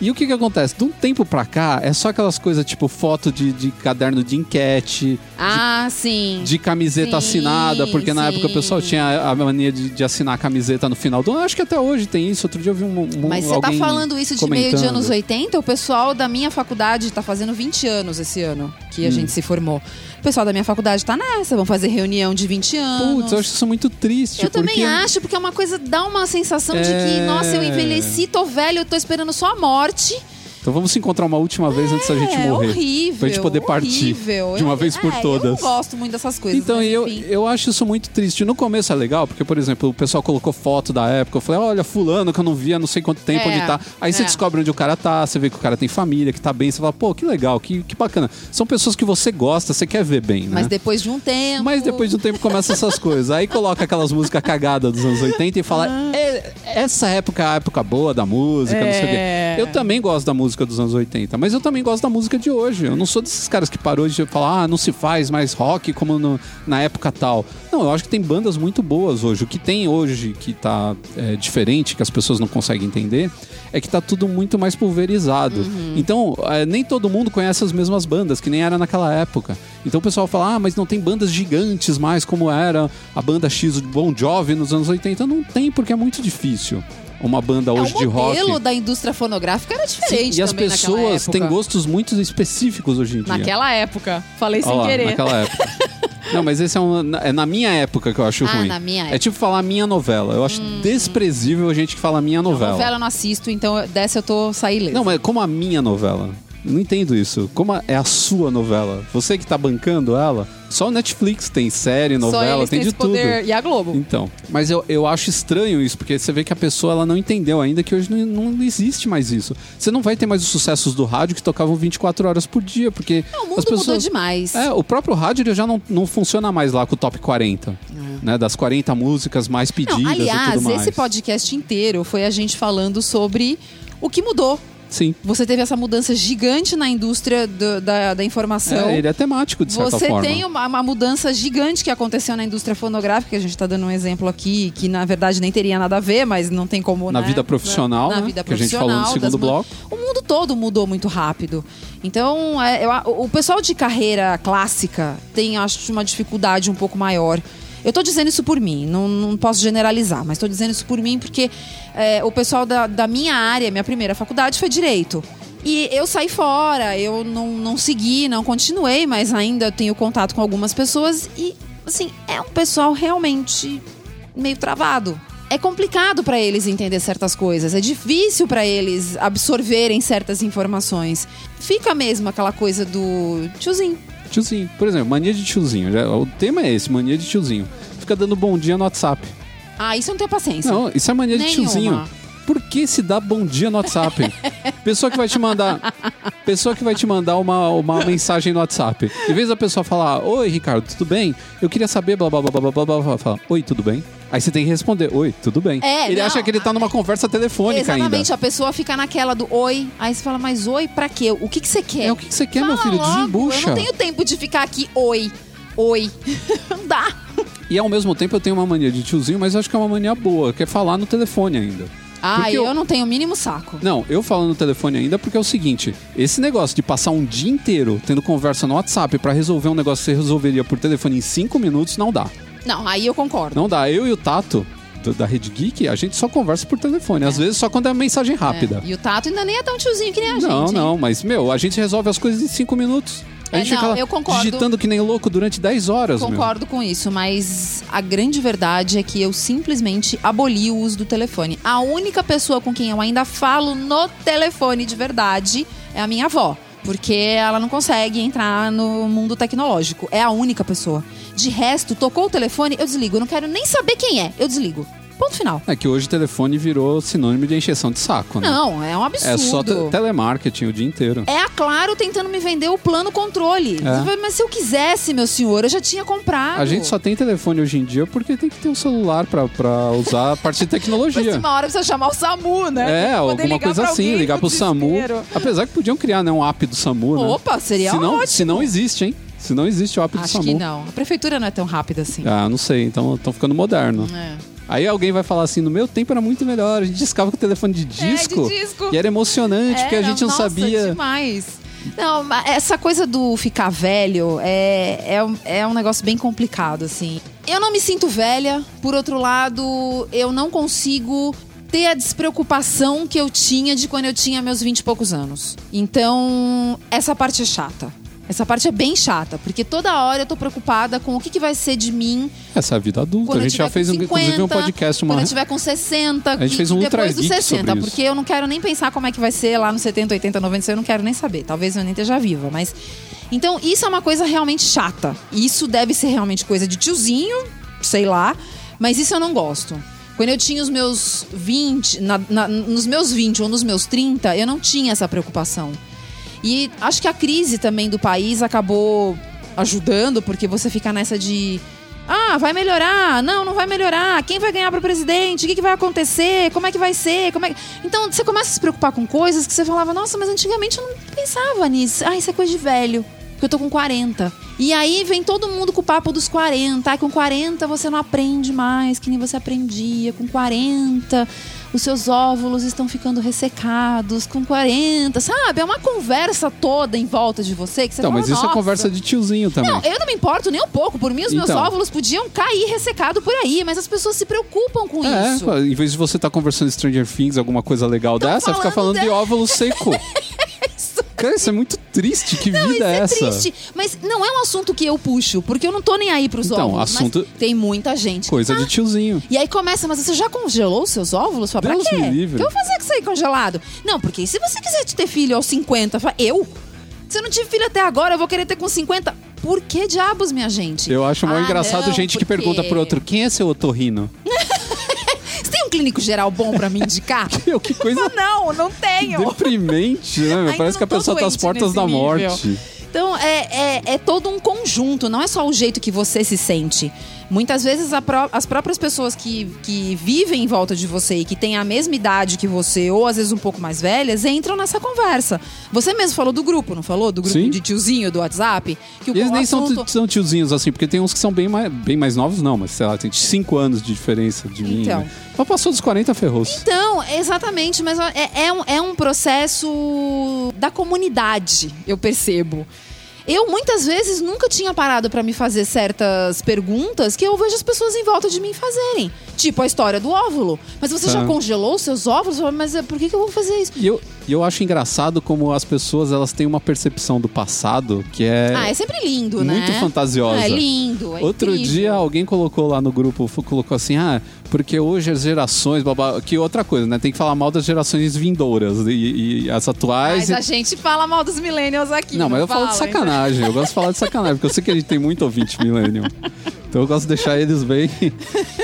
E o que que acontece? De um tempo pra cá, é só aquelas coisas tipo foto de, de caderno de enquete, Ah, sim. de camiseta Sim, assinada, porque na sim. época o pessoal tinha a mania de, de assinar a camiseta no final do ano. Acho que até hoje tem isso. Outro dia eu vi um. um Mas você tá falando isso de meio de comentando. anos 80? O pessoal da minha faculdade tá fazendo 20 anos esse ano que a Hum. gente se formou. O pessoal da minha faculdade tá nessa, vão fazer reunião de 20 anos. Putz, eu acho isso muito triste. Eu também porque- acho, porque é uma coisa, dá uma sensação de que, É. nossa, eu envelheci, tô velho, eu tô esperando só a morte. Então vamos se encontrar uma última vez antes da gente é morrer. horrível. Pra gente poder partir horrível. de uma vez por é, todas. Eu não gosto muito dessas coisas. Então, eu, eu acho isso muito triste. No começo é legal, porque, por exemplo, o pessoal colocou foto da época. Eu falei, olha, fulano que eu não via não sei quanto tempo, É, onde tá. Aí você é. descobre onde o cara tá, você vê que o cara tem família, que tá bem. Você fala, pô, que legal, que, que bacana. São pessoas que você gosta, você quer ver bem, né? Mas depois de um tempo. Mas depois de um tempo começa essas coisas. Aí coloca aquelas músicas cagadas dos anos 80 e fala: Ah. "É, essa época é a época boa da música, não sei o É. quê. Eu também gosto da música dos anos 80, mas eu também gosto da música de hoje. Eu não sou desses caras que parou de falar, ah, não se faz mais rock como no- na época tal. Não, eu acho que tem bandas muito boas hoje. O que tem hoje que tá é, diferente, que as pessoas não conseguem entender, é que tá tudo muito mais pulverizado. Uhum. Então, é, nem todo mundo conhece as mesmas bandas, que nem era naquela época. Então o pessoal fala, ah, mas não tem bandas gigantes mais como era a banda X de Bon Jovi nos anos 80. Não tem, porque é muito difícil. Uma banda É, hoje de o rock. modelo da indústria fonográfica era Sim, diferente e as pessoas têm gostos muito específicos hoje em dia. Naquela época. Falei Olha sem lá, querer. naquela época. Não, mas esse é, um, na- é na minha época que eu acho Ah, ruim. na minha É época. Hum. tipo falar minha novela. Eu acho desprezível a gente que fala minha novela. Novela eu não assisto, então dessa eu tô saí ilesa. Não, mas como a minha novela? Eu não entendo isso. Como é a sua novela? Você que tá bancando ela? Só o Netflix tem série, novela, tem de tudo. E a Globo. Então, mas eu, eu acho estranho isso, porque você vê que a pessoa ela não entendeu ainda que hoje não, não existe mais isso. Você não vai ter mais os sucessos do rádio que tocavam 24 horas por dia, porque Não, o mundo as pessoas... mudou demais. É, o próprio rádio ele já não, não funciona mais lá com o top 40, né? Das 40 músicas mais pedidas É. Não, aliás, esse podcast inteiro foi a gente falando sobre o que mudou. Sim. Você teve essa mudança gigante na indústria do- da, da informação. É, ele é temático, de certa Você forma. tem uma, uma mudança gigante que aconteceu na indústria fonográfica, que a gente está dando um exemplo aqui, que na verdade nem teria nada a ver, mas não tem como. Na né? vida profissional, na né? vida Que a gente falou no profissional, segundo bloco. O mundo todo mudou muito rápido. Então, é, eu- o pessoal de carreira clássica tem, acho, uma dificuldade um pouco maior. Eu tô dizendo isso por mim, não, não posso generalizar, mas tô dizendo isso por mim porque é, o pessoal da, da minha área, minha primeira faculdade foi direito. E eu saí fora, eu não, não segui, não continuei, mas ainda tenho contato com algumas pessoas e, assim, é um pessoal realmente meio travado. É complicado para eles entender certas coisas, é difícil para eles absorverem certas informações. Fica mesmo aquela coisa do tiozinho. Tiozinho. Por exemplo, mania de tiozinho. Já- O tema é esse, mania de tiozinho. Fica dando bom dia no WhatsApp. Ah, isso eu não tenho paciência. Não, isso é mania de Nenhuma. tiozinho. Por que se dá bom dia no WhatsApp? pessoa que vai te mandar. Pessoa que vai te mandar uma, uma mensagem no WhatsApp. Em vez da pessoa falar, oi, Ricardo, tudo bem? Eu queria saber, blá blá blá blá blá blá blá, blá. Fala, oi, tudo bem? Aí você tem que responder, oi, tudo bem. É, ele não, acha que ele tá numa conversa telefônica Exatamente, ainda. a pessoa fica naquela do oi, aí você fala, mas oi pra quê? O que, que você quer? É o que que você quer, meu Fala filho? logo, Desembucha. Eu não tenho tempo de ficar aqui, oi, oi. não dá. E ao mesmo tempo eu tenho uma mania de tiozinho, mas eu acho que é uma mania boa, que é falar no telefone ainda. Ah, eu... eu- não tenho o mínimo saco. Não, eu falo no telefone ainda porque é o seguinte: esse negócio de passar um dia inteiro tendo conversa no WhatsApp pra resolver um negócio que você resolveria por telefone em cinco minutos, não dá. Não, aí eu concordo. Não dá. Eu e o Tato, do- da Rede Geek, a gente só conversa por telefone. Às vezes só quando é mensagem rápida. É, E o Tato ainda nem é tão tiozinho que nem a gente. não, hein? não, mas, meu, a gente resolve as coisas em cinco minutos. A É, gente não, fica lá eu concordo. digitando que nem louco durante 10 horas, meu. Concordo com isso, mas a grande verdade é que eu simplesmente aboli o uso do telefone. A única pessoa com quem eu ainda falo no telefone de verdade é a minha avó. Porque ela não consegue entrar no mundo tecnológico. É a única pessoa. De resto, tocou o telefone, eu desligo. Eu não quero nem saber quem é. Eu desligo. Ponto final. É que hoje o telefone virou sinônimo de encheção de saco, né? Não, é um absurdo. É só te- telemarketing o dia inteiro. É a Claro tentando me vender o plano controle. É. Mas se eu quisesse, meu senhor, eu já tinha comprado. A gente só tem telefone hoje em dia porque tem que ter um celular pra, pra usar a parte de Mas tecnologia. uma hora precisa chamar o SAMU, né? É, alguma coisa assim, ligar pro SAMU. desespero. Apesar que podiam criar né, um app do SAMU, né? Opa, seria se não, ótimo. Se não existe, hein? Se não existe o app do Acho SAMU. que não. A prefeitura não é tão rápida assim. Ah, não sei, então estão ficando moderno. É. Aí alguém vai falar assim: no meu tempo era muito melhor, a gente discava com o telefone de disco. de disco. E era emocionante, porque a gente não nossa, sabia. demais. Não, essa coisa do ficar velho é, é, um- é um negócio bem complicado, assim. Eu não me sinto velha, por outro lado, eu não consigo ter a despreocupação que eu tinha de quando eu tinha meus 20 e poucos anos. Então, essa parte é chata. Essa parte é bem chata, porque toda hora eu tô preocupada com o que, que vai ser de mim Essa é a vida adulta. quando A gente já fez, com um, inclusive, um 50, podcast, uma. Quando eu tiver com 60. A gente fez um depois dos Geek 60, sobre isso. porque eu não quero nem pensar como é que vai ser lá nos 70, 80, 90, eu não quero nem saber. Talvez eu nem esteja viva, mas. Então, isso é uma coisa realmente chata. Isso deve ser realmente coisa de tiozinho, sei lá, mas isso eu não gosto. Quando eu tinha os meus 20, na- na- nos meus 20 ou nos meus 30, eu não tinha essa preocupação. E acho que a crise também do país acabou ajudando, porque você fica nessa de. Ah, vai melhorar. Não, não vai melhorar. Quem vai ganhar para presidente? O que, que vai acontecer? Como é que vai ser? Como é. Então você começa a se preocupar com coisas que você falava, nossa, mas antigamente eu não pensava nisso. Ah, isso é coisa de velho. Porque eu tô com 40. E aí vem todo mundo com o papo dos 40. Ah, com 40 você não aprende mais que nem você aprendia. Com 40 os seus óvulos estão ficando ressecados. Com 40, sabe? É uma conversa toda em volta de você que você Então, fala, mas isso é "Nossa". conversa de tiozinho também. Não, eu não me importo nem um pouco. Por mim, os meus Então. óvulos podiam cair ressecado por aí, mas as pessoas se preocupam com É, isso. em vez de você estar conversando Stranger Things, alguma coisa legal dessa, fica falando falando de de- óvulo seco. Cara, isso é muito triste. Que Não, vida isso é é essa? triste. Mas não é um assunto que eu puxo, porque eu não tô nem aí pros Então, óvulos. assunto- tem muita gente. que Coisa tá. de tiozinho. E aí começa, mas você já congelou os seus óvulos? Fala, pra Deus quê? me livre. O que eu vou fazer com isso aí congelado? Não, porque se você quiser ter filho aos 50, fala, eu? Se eu não tive filho até agora, eu vou querer ter com 50. Por que diabos, minha gente? Eu acho mal Ah, engraçado não, gente que porque- pergunta pro outro: quem é seu otorrino? Clínico geral bom pra me indicar? Meu, que coisa não, não tenho. deprimente, né? Parece que a pessoa tá às portas da nível. morte. Então, é, é, é todo um conjunto, não é só o jeito que você se sente. Muitas vezes pró- as próprias pessoas que, que vivem em volta de você e que têm a mesma idade que você, ou às vezes um pouco mais velhas, entram nessa conversa. Você mesmo falou do grupo, não falou? Do grupo Sim. de tiozinho do WhatsApp? Que eles nem são, assunto- são tiozinhos assim, porque tem uns que são bem mais, bem mais novos, não, mas sei lá, tem 5 anos de diferença de mim. Então. Né? Mas passou dos 40 ferros. Então, exatamente, mas é, é um, é um processo da comunidade, eu percebo. Eu muitas vezes nunca tinha parado pra me fazer certas perguntas que eu vejo as pessoas em volta de mim fazerem. Tipo a história do óvulo. Mas você já Ah. congelou os seus óvulos? Mas é, por que, que eu vou fazer isso? E eu, e eu acho engraçado como as pessoas elas têm uma percepção do passado que é. Ah, é sempre lindo, né? Muito fantasiosa. É lindo. É Outro incrível. dia alguém colocou lá no grupo, colocou assim, ah, porque hoje as gerações, babá, que outra coisa, né? Tem que falar mal das gerações vindouras e, e as atuais. Mas a gente fala mal dos millennials aqui. Não, mas eu falo de então. Sacanagem. Eu gosto de falar de sacanagem, porque eu sei que a gente tem muito ouvinte millennial. Então eu gosto de deixar eles bem.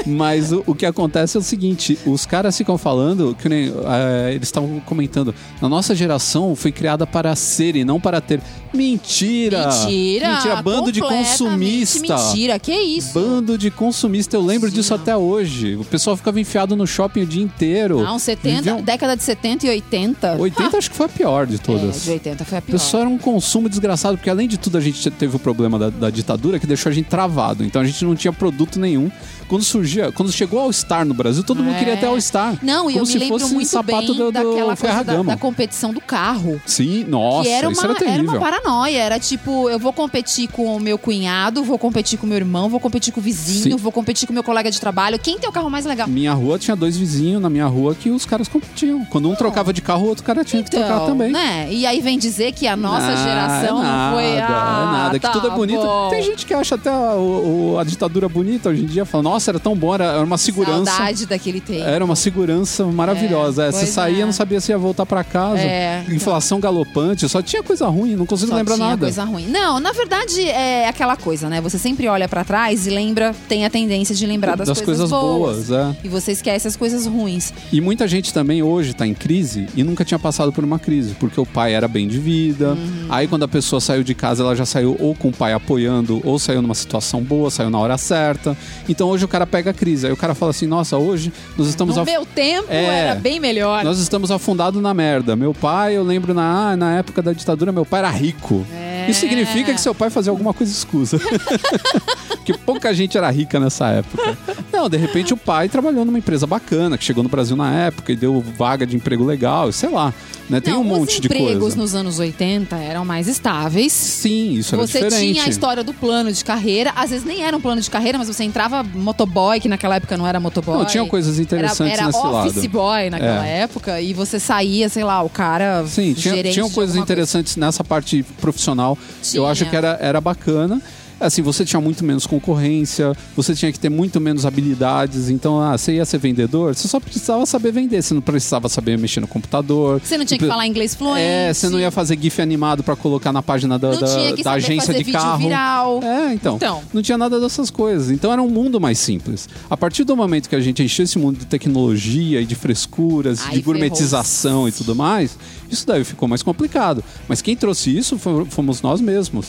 Mas o, o que acontece é o seguinte: os caras ficam falando, que nem, eh, eles estavam comentando, na nossa geração foi criada para ser e não para ter. Mentira! Mentira. Mentira, bando de consumista. Mentira, que isso? Bando de consumista, eu lembro disso até hoje. O pessoal ficava enfiado no shopping o dia inteiro. Não, 70, Viviam- década de 70 e 80. 80 acho que foi a pior de É, todas. de 80 foi a O pior. pessoal era um consumo desgraçado, porque além de tudo a gente teve o problema da, da ditadura que deixou a gente travado. Então a gente não tinha produto nenhum. Quando surgia, quando chegou All Star no Brasil, todo mundo É. queria ter All Star. Não, e eu me lembro muito sapato bem do, do daquela coisa da, da competição do carro. Sim, nossa, era isso uma, era terrível. uma paranoia. Era tipo, eu vou competir com o meu cunhado, vou competir com o meu irmão, vou competir com o vizinho, Sim. vou competir com o meu colega de trabalho. Quem tem o carro mais legal? Minha rua tinha dois vizinhos na minha rua que os caras competiam. Quando um trocava de carro, o outro cara tinha que trocar também. né? E aí vem dizer que a nossa geração é não foi. nada, Ah, é nada, tá que tudo é bonito. bom. Tem gente que acha até a, o- a ditadura bonita hoje em dia, fala, nossa, era tão bom, era, uma segurança. Saudade daquele tempo. Era uma segurança maravilhosa. É, você saía, é. não sabia se ia voltar pra casa. É, então. Inflação galopante, só tinha coisa ruim, não consigo Só lembrar tinha nada. coisa ruim. Não, na verdade é aquela coisa, né? Você sempre olha pra trás e lembra, tem a tendência de lembrar das, Das coisas boas, é. E você esquece as coisas ruins. E muita gente também hoje tá em crise e nunca tinha passado por uma crise, porque o pai era bem de vida. Uhum. Aí quando a pessoa saiu de casa, ela já saiu ou com o pai apoiando, ou saiu numa situação boa, saiu na hora certa. Então hoje o cara pega a crise. Aí o cara fala assim: "Nossa, hoje nós estamos No af- meu tempo É. era bem melhor. nós estamos afundados na merda. Meu pai, eu lembro na, na época da ditadura, meu pai era rico. É. Isso significa que seu pai fazia alguma coisa escusa. que pouca gente era rica nessa época. Não, de repente o pai trabalhou numa empresa bacana, que chegou no Brasil na época e deu vaga de emprego legal, sei lá. Né? Tem Não, um monte os de empregos coisa. nos anos 80 eram mais estáveis. Sim, isso era Você diferente. tinha a história do plano de carreira. Às vezes nem era um plano de carreira, mas você entrava motoboy, que naquela época não era motoboy. Não, tinham coisas interessantes era, era nesse office lado. boy naquela É. época. E você saía, sei lá, o cara Sim, tinha, tinham coisas alguma coisa. interessantes nessa parte profissional. Tinha. Eu acho que era, era bacana. Assim, você tinha muito menos concorrência, você tinha que ter muito menos habilidades. Então, ah, você ia ser vendedor, você só precisava saber vender, você não precisava saber mexer no computador. Você não tinha que falar inglês fluente. É, você não ia fazer GIF animado pra colocar na página da, da, da agência de carro. viral. É, então, Então. Não tinha nada dessas coisas. Então era um mundo mais simples. A partir do momento que a gente encheu esse mundo de tecnologia e de frescuras, Ai, de gourmetização e tudo mais, isso daí ficou mais complicado. Mas quem trouxe isso fo- fomos nós mesmos.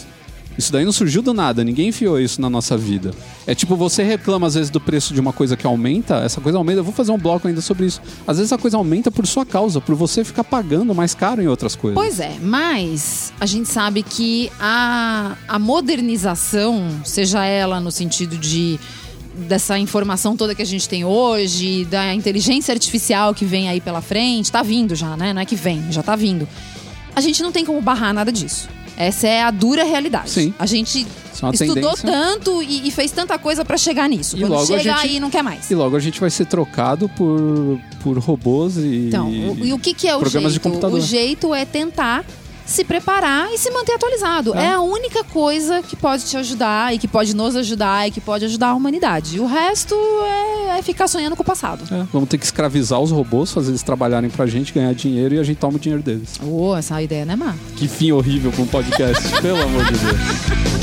Isso daí não surgiu do nada, ninguém enfiou isso na nossa vida. É tipo, você reclama às vezes do preço de uma coisa que aumenta, essa coisa aumenta, eu vou fazer um bloco ainda sobre isso. Às vezes a coisa aumenta por sua causa, por você ficar pagando mais caro em outras coisas. Pois é, mas a gente sabe que a, a modernização, seja ela no sentido de dessa informação toda que a gente tem hoje, da inteligência artificial que vem aí pela frente, tá vindo já, né? Não é que vem, já tá vindo. A gente não tem como barrar nada disso. Essa é a dura realidade. Sim. A gente é estudou tendência. tanto e, e fez tanta coisa pra chegar nisso. E Quando logo chega gente- aí, não quer mais. E logo a gente vai ser trocado por, por robôs e. Então, o- e o que, que é o programas de jeito? computador. O jeito é tentar se preparar e se manter atualizado. É. É. a única coisa que pode te ajudar e que pode nos ajudar e que pode ajudar a humanidade. O resto é, é ficar sonhando com o passado. É, vamos ter que escravizar os robôs, fazer eles trabalharem pra gente, ganhar dinheiro e a gente toma o dinheiro deles. Oh, essa ideia não é má. Que fim horrível pra um podcast, pelo amor de Deus.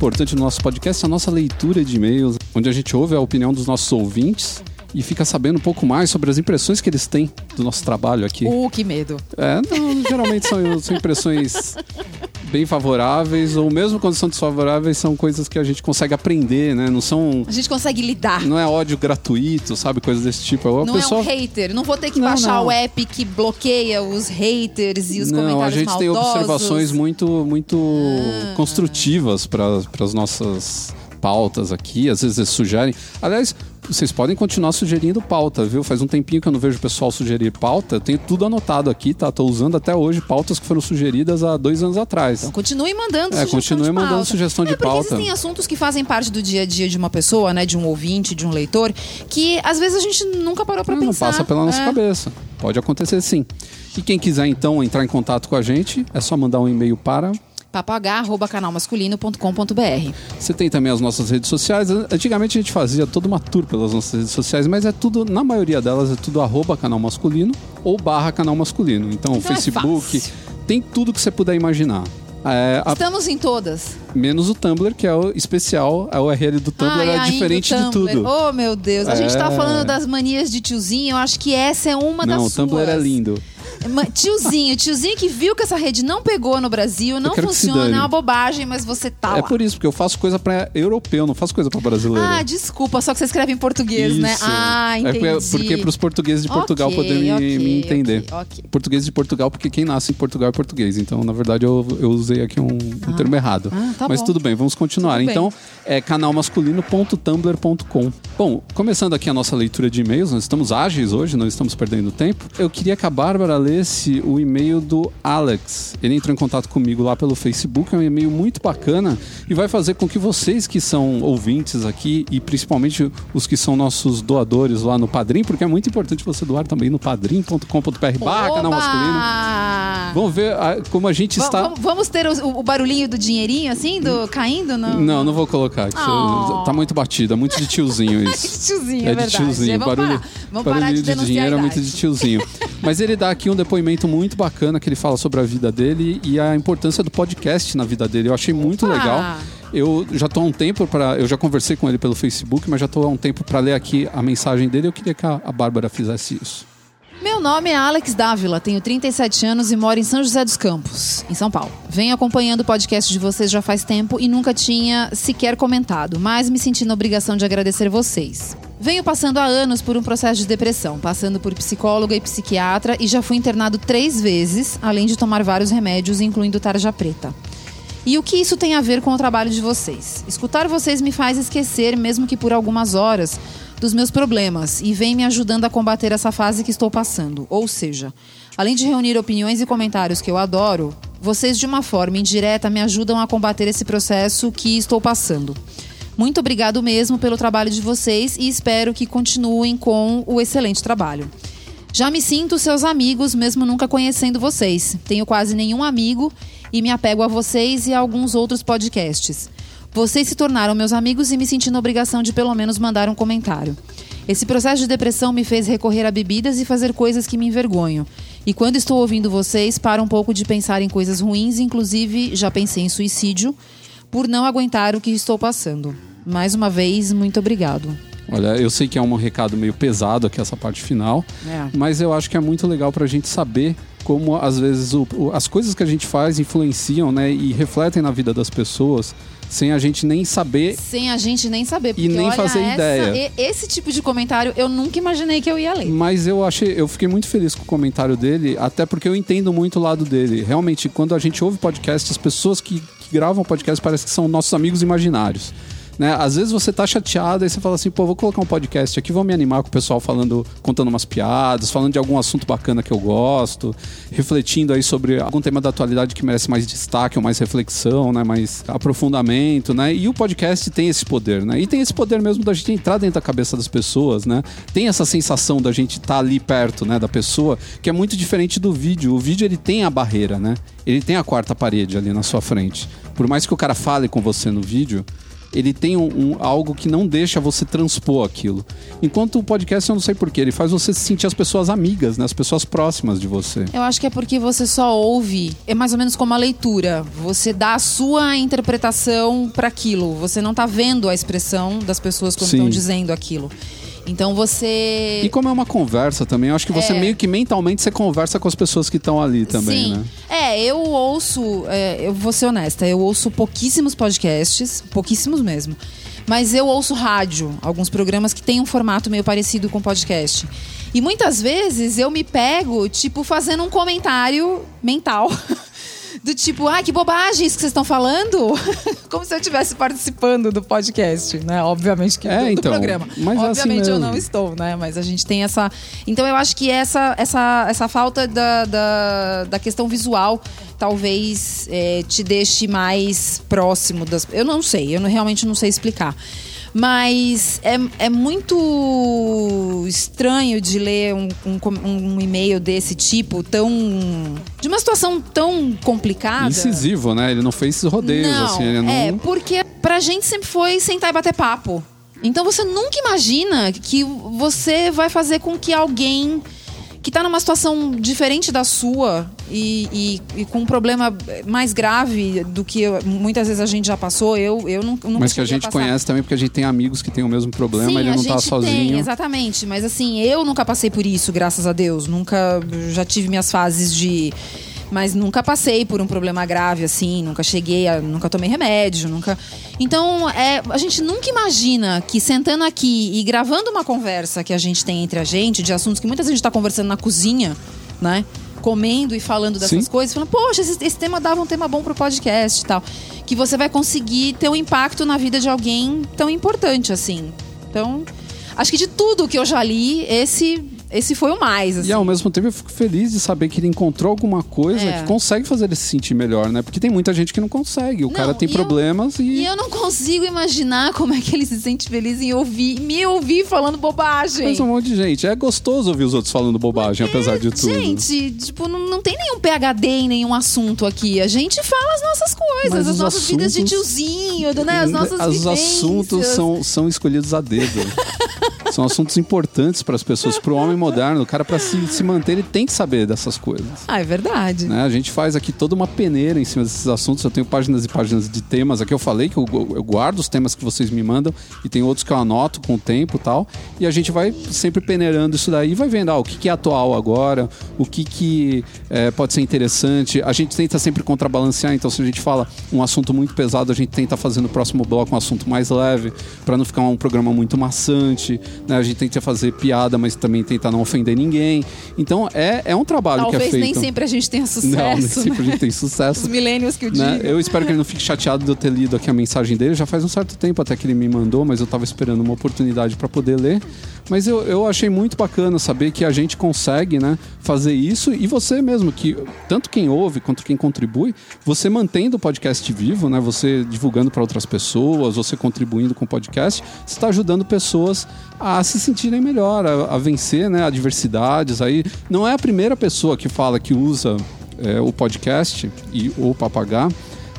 Importante no nosso podcast, a nossa leitura de e-mails, onde a gente ouve a opinião dos nossos ouvintes e fica sabendo um pouco mais sobre as impressões que eles têm do nosso trabalho aqui. Uh, que medo. É, não, geralmente são, são impressões bem favoráveis, ou mesmo quando são desfavoráveis, são coisas que a gente consegue aprender, né? Não são. A gente consegue lidar. Não é ódio gratuito, sabe? Coisas desse tipo. A Não pessoa... é um hater. Não vou ter que Não, baixar não. o app que bloqueia os haters e os Não, a comentários gente tem maldosos. observações muito, muito Ah. construtivas para as nossas pautas aqui. Às vezes eles sugerem. Aliás, vocês podem continuar sugerindo pauta, viu? Faz um tempinho que eu não vejo o pessoal sugerir pauta. Eu tenho tudo anotado aqui, tá? Tô usando até hoje pautas que foram sugeridas há dois anos atrás. Então continue mandando É, sugestão continue de mandando pauta. sugestão de é, porque pauta. existem assuntos que fazem parte do dia a dia de uma pessoa, né? De um ouvinte, de um leitor, que às vezes a gente nunca parou pra Ah, não pensar. passa pela nossa É. cabeça. Pode acontecer sim. E quem quiser então entrar em contato com a gente, é só mandar um e-mail para papagá.canalmasculino.com.br Você tem também as nossas redes sociais. Antigamente a gente fazia toda uma tour pelas nossas redes sociais, mas é tudo, na maioria delas, é tudo arroba canal masculino ou barra canal masculino. Então, Então é Facebook, fácil. tem tudo que você puder imaginar. É, a- Estamos em todas. menos o Tumblr, que é o especial, a URL do Tumblr Ai, é diferente o de Tumblr. tudo. Oh, meu Deus. A gente tá É. falando das manias de tiozinho. Eu acho que essa é uma Não, o das Tumblr suas. é lindo. Tiozinho, tiozinho que viu que essa rede não pegou no Brasil, não funciona, é uma bobagem, mas você tá É lá. por isso, porque eu faço coisa pra europeu, não faço coisa pra brasileiro. Ah, desculpa, só que você escreve em português, né? Isso. Ah, É entendi. porque, porque pros portugueses de Portugal Ok, poderem me, ok, me entender. ok, ok. Português de Portugal, porque quem nasce em Portugal é português. Então, na verdade, eu, eu usei aqui um, um termo errado. Ah, tá Mas bom. tudo bem, vamos continuar. Tudo bem. então, é canalmasculino.tumblr.com. Bom, começando aqui a nossa leitura de e-mails, nós estamos ágeis hoje, não estamos perdendo tempo. Eu queria que a Bárbara lesse o e-mail do Alex. Ele entrou em contato comigo lá pelo Facebook, é um e-mail muito bacana e vai fazer com que vocês que são ouvintes aqui e principalmente os que são nossos doadores lá no Padrim, porque é muito importante você doar também no padrim.com.br barra canal masculino. Vamos ver ah, como a gente está. vamos- ter o, o barulhinho do dinheirinho, assim, do caindo? Não, Não, não vou colocar. Oh. Tá muito batido, é muito de tiozinho isso. tiozinho, é, É de verdade. tiozinho, Vamos barulho, parar, vamos parar barulhinho de de, dinheiro a é muito de tiozinho. Mas ele dá aqui um depoimento muito bacana que ele fala sobre a vida dele e a importância do podcast na vida dele. Eu achei muito Opa! legal. Eu já tô há um tempo para, eu já conversei com ele pelo Facebook, mas já tô há um tempo para ler aqui a mensagem dele. Eu queria que a, a Bárbara fizesse isso. Meu nome é Alex Dávila, tenho 37 anos e moro em São José dos Campos, em São Paulo. Venho acompanhando o podcast de vocês já faz tempo e nunca tinha sequer comentado, mas me senti na obrigação de agradecer vocês. Venho passando há anos por um processo de depressão, passando por psicóloga e psiquiatra e já fui internado três vezes, além de tomar vários remédios, incluindo tarja preta. E o que isso tem a ver com o trabalho de vocês? Escutar vocês me faz esquecer, mesmo que por algumas horas, dos meus problemas e vem me ajudando a combater essa fase que estou passando. Ou seja, além de reunir opiniões e comentários que eu adoro, vocês de uma forma indireta me ajudam a combater esse processo que estou passando. Muito obrigado mesmo pelo trabalho de vocês e espero que continuem com o excelente trabalho. Já me sinto seus amigos, mesmo nunca conhecendo vocês. Tenho quase nenhum amigo e me apego a vocês e a alguns outros podcasts. Vocês se tornaram meus amigos e me senti na obrigação de pelo menos mandar um comentário. Esse processo de depressão me fez recorrer a bebidas e fazer coisas que me envergonham. E quando estou ouvindo vocês, paro um pouco de pensar em coisas ruins, inclusive já pensei em suicídio, por não aguentar o que estou passando. Mais uma vez, muito obrigado. Olha, eu sei que é um recado meio pesado aqui essa parte final, É. mas eu acho que é muito legal pra gente saber como às vezes o- as coisas que a gente faz influenciam, né, e refletem na vida das pessoas sem a gente nem saber. Sem a gente nem saber. E porque nem olha, fazer essa- ideia. e- esse tipo de comentário eu nunca imaginei que eu ia ler. Mas eu achei, eu fiquei muito feliz com o comentário dele, até porque eu entendo muito o lado dele. Realmente, quando a gente ouve podcast, as pessoas que, que gravam podcast parece que são nossos amigos imaginários. Né? Às vezes você tá chateado e você fala assim, pô, vou colocar um podcast aqui, vou me animar com o pessoal falando, contando umas piadas, falando de algum assunto bacana que eu gosto, refletindo aí sobre algum tema da atualidade que merece mais destaque ou mais reflexão, né? Mais aprofundamento, né? E o podcast tem esse poder, né? E tem esse poder mesmo da gente entrar dentro da cabeça das pessoas, né? Tem essa sensação da gente estar ali perto, né, da pessoa, que é muito diferente do vídeo. O vídeo ele tem a barreira, né? Ele tem a quarta parede ali na sua frente. Por mais que o cara fale com você no vídeo, ele tem um, um- algo que não deixa você transpor aquilo. Enquanto o podcast, eu não sei porquê, ele faz você sentir as pessoas amigas, né? As pessoas próximas de você. Eu acho que é porque você só ouve, é mais ou menos como a leitura. Você dá a sua interpretação para aquilo. Você não tá vendo a expressão das pessoas quando estão dizendo aquilo. Então você E como é uma conversa também, eu acho que você É. meio que mentalmente você conversa com as pessoas que estão ali também, Sim. né? É, eu ouço, é, eu vou ser honesta, eu ouço pouquíssimos podcasts, pouquíssimos mesmo. Mas eu ouço rádio, alguns programas que têm um formato meio parecido com podcast. E muitas vezes eu me pego, tipo, fazendo um comentário mental. Do tipo, ah, que bobagem isso que vocês estão falando. Como se eu estivesse participando do podcast, né? Obviamente que É, do, do então, programa. mas assim Obviamente eu mesmo. não estou, né? Mas a gente tem essa. Então eu acho que essa, essa, essa falta da, da, da questão visual talvez é, te deixe mais próximo das. Eu não sei, eu não- realmente não sei explicar. Mas é, é muito estranho de ler um, um, um e-mail desse tipo, tão. de uma situação tão complicada. Incisivo, né? Ele não fez rodeios, Não, assim, ele não. É, porque pra gente sempre foi sentar e bater papo. Então você nunca imagina que você vai fazer com que alguém que tá numa situação diferente da sua e, e- e com um problema mais grave do que eu- muitas vezes a gente já passou, eu, eu não, nunca Mas que a gente passar. conhece também, porque a gente tem amigos que têm o mesmo problema, Sim, ele não tá gente sozinho. Tem, exatamente. Mas assim, eu nunca passei por isso, graças a Deus. Nunca já tive minhas fases de. Mas nunca passei por um problema grave, assim, nunca cheguei a. nunca tomei remédio, nunca. Então, é, a gente nunca imagina que sentando aqui e gravando uma conversa que a gente tem entre a gente, de assuntos que muitas vezes a gente tá conversando na cozinha, né? Comendo e falando dessas Sim. coisas, falando, poxa, esse, esse tema dava um tema bom pro podcast e tal. Que você vai conseguir ter um impacto na vida de alguém tão importante assim. Então, acho que de tudo que eu já li, esse, esse foi o mais. Assim. E ao mesmo tempo eu fico feliz de saber que ele encontrou alguma coisa É. que consegue fazer ele se sentir melhor, né? Porque tem muita gente que não consegue. O Não, cara tem e eu- problemas E e. eu não consigo imaginar como é que ele se sente feliz em ouvir, me ouvir falando bobagem. Mas um monte de gente. É gostoso ouvir os outros falando bobagem, apesar de tudo. Gente, tipo, não, não tem nenhum PHD em nenhum assunto aqui. A gente fala as nossas coisas, Mas as os nossas vidas de assuntos- tiozinho, né? As nossas Os assuntos são, são escolhidos a dedo. são assuntos importantes para as pessoas, para o homem moderno. O cara, para se, se manter, ele tem que saber dessas coisas. Ah, é verdade. né? A gente faz aqui toda uma peneira em cima desses assuntos. Eu tenho páginas e páginas de temas. Aqui eu falei que eu, eu guardo os temas que vocês me mandam e tem outros que eu anoto com o tempo e tal. E a gente vai sempre peneirando isso daí e vai vendo ah, o que, que é atual agora, o que, que é, pode ser interessante. A gente tenta sempre contrabalancear. Então, se a gente fala um assunto muito pesado, a gente tenta fazer no próximo bloco um assunto mais leve, para não ficar um programa muito maçante. Né? A gente tenta fazer piada, mas também não ofender ninguém. Então, é, é um trabalho que é Talvez feito. nem sempre a gente tenha sucesso. Não, nem né? sempre a gente tem sucesso. Os milênios que eu digo. né? Eu espero que ele não fique chateado de eu ter lido aqui a mensagem dele. Já faz um certo tempo até que ele me mandou, mas eu tava esperando uma oportunidade para poder ler. Mas eu, eu achei muito bacana saber que a gente consegue né, fazer isso e você mesmo, que tanto quem ouve quanto quem contribui, você mantendo o podcast vivo, né, você divulgando para outras pessoas, você contribuindo com o podcast, você está ajudando pessoas a se sentirem melhor, a, a vencer né, adversidades. Aí não é a primeira pessoa que fala que usa é, o podcast e o papagá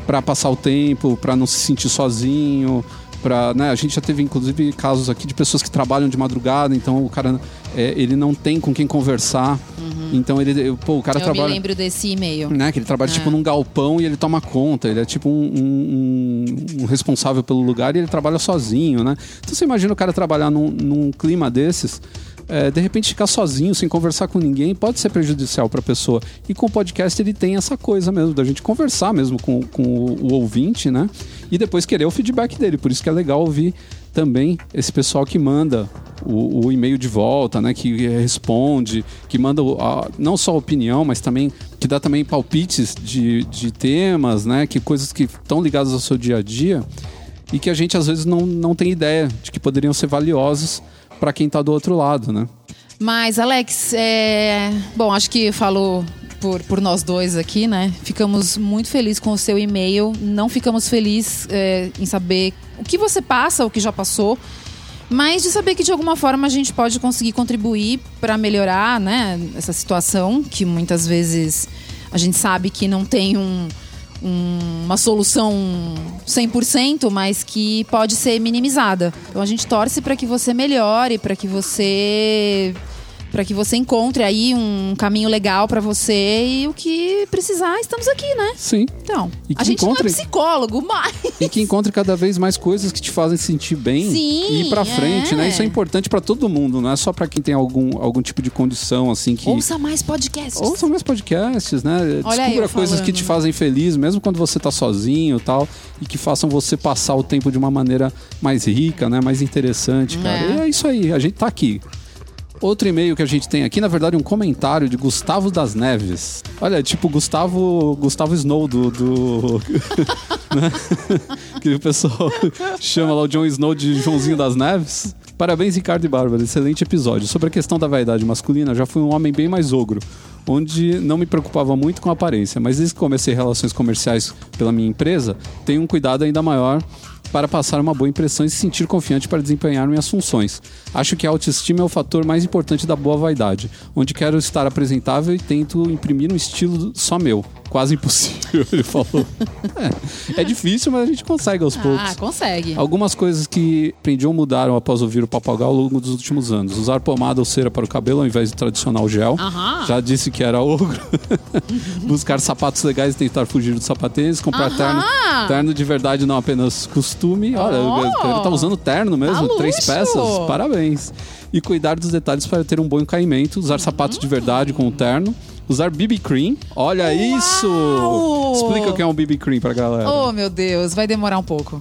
para passar o tempo, para não se sentir sozinho, para, né, a gente já teve inclusive casos aqui de pessoas que trabalham de madrugada, então o cara é, ele não tem com quem conversar. Então ele, pô, o cara Uhum. eu me trabalha lembro desse e-mail. né? Que ele trabalha É. tipo num galpão e ele toma conta. Ele é tipo um, um- um- um responsável pelo lugar e ele trabalha sozinho, né? Então você imagina o cara trabalhar num, num clima desses. É, de repente ficar sozinho, sem conversar com ninguém, pode ser prejudicial para a pessoa. E com o podcast ele tem essa coisa mesmo, da gente conversar mesmo com, com o, o ouvinte, né? E depois querer o feedback dele. Por isso que é legal ouvir também esse pessoal que manda o, o e-mail de volta, né? Que responde, que manda a- não só opinião, mas também que dá também palpites de, de temas, né? Que coisas que estão ligadas ao seu dia a dia e que a gente às vezes não, não tem ideia de que poderiam ser valiosos para quem está do outro lado, né? Mas, Alex, é... bom, acho que falou por, por nós dois aqui, né? Ficamos muito felizes com o seu e-mail. Não ficamos felizes é, em saber o que você passa, o que já passou. Mas de saber que de alguma forma a gente pode conseguir contribuir para melhorar, né, essa situação que muitas vezes a gente sabe que não tem um, um- uma solução 100%, mas que pode ser minimizada. Então a gente torce para que você melhore, para que você para que você encontre aí um caminho legal para você e o que precisar, estamos aqui, né? Sim. Então, E que a gente encontre- não é psicólogo, mas E que encontre cada vez mais coisas que te fazem sentir bem Sim, e ir pra frente, é. né? Isso é importante pra todo mundo, não é só pra quem tem algum, algum tipo de condição, assim, que. ouça mais podcasts. Ouça mais podcasts, né? Olha Descubra coisas falando, que te né? fazem feliz, mesmo quando você tá sozinho e tal, e que façam você passar o tempo de uma maneira mais rica, né? Mais interessante, cara. É. E é isso aí, a gente tá aqui. Outro e-mail que a gente tem aqui, na verdade, um comentário de Gustavo das Neves. Olha, tipo Gustavo, Gustavo Snow do. do né? que o pessoal chama lá o Jon Snow de Joãozinho das Neves. Parabéns, Ricardo e Bárbara. Excelente episódio. Sobre a questão da vaidade masculina, já fui um homem bem mais ogro, onde não me preocupava muito com a aparência, mas desde que comecei relações comerciais pela minha empresa, tenho um cuidado ainda maior para passar uma boa impressão e se sentir confiante para desempenhar minhas funções. Acho que a autoestima é o fator mais importante da boa vaidade, onde quero estar apresentável e tento imprimir um estilo só meu. Quase impossível, ele falou. É, é difícil, mas a gente consegue aos Ah, poucos. consegue. Algumas coisas que aprendi ou mudaram após ouvir o Papagal ao longo dos últimos anos. Usar pomada ou cera para o cabelo ao invés do tradicional gel. Aham. Já disse que era ogro. Buscar sapatos legais e tentar fugir do sapatênis. Comprar Aham. terno. Terno de verdade, não apenas costume. Olha, Oh. ele tá usando terno mesmo, Tá três peças. Parabéns. E cuidar dos detalhes para ter um bom caimento. Usar sapatos de verdade com o terno. Usar BB Cream. Olha isso! Explica o que é um BB Cream pra galera. Oh, meu Deus, vai demorar um pouco.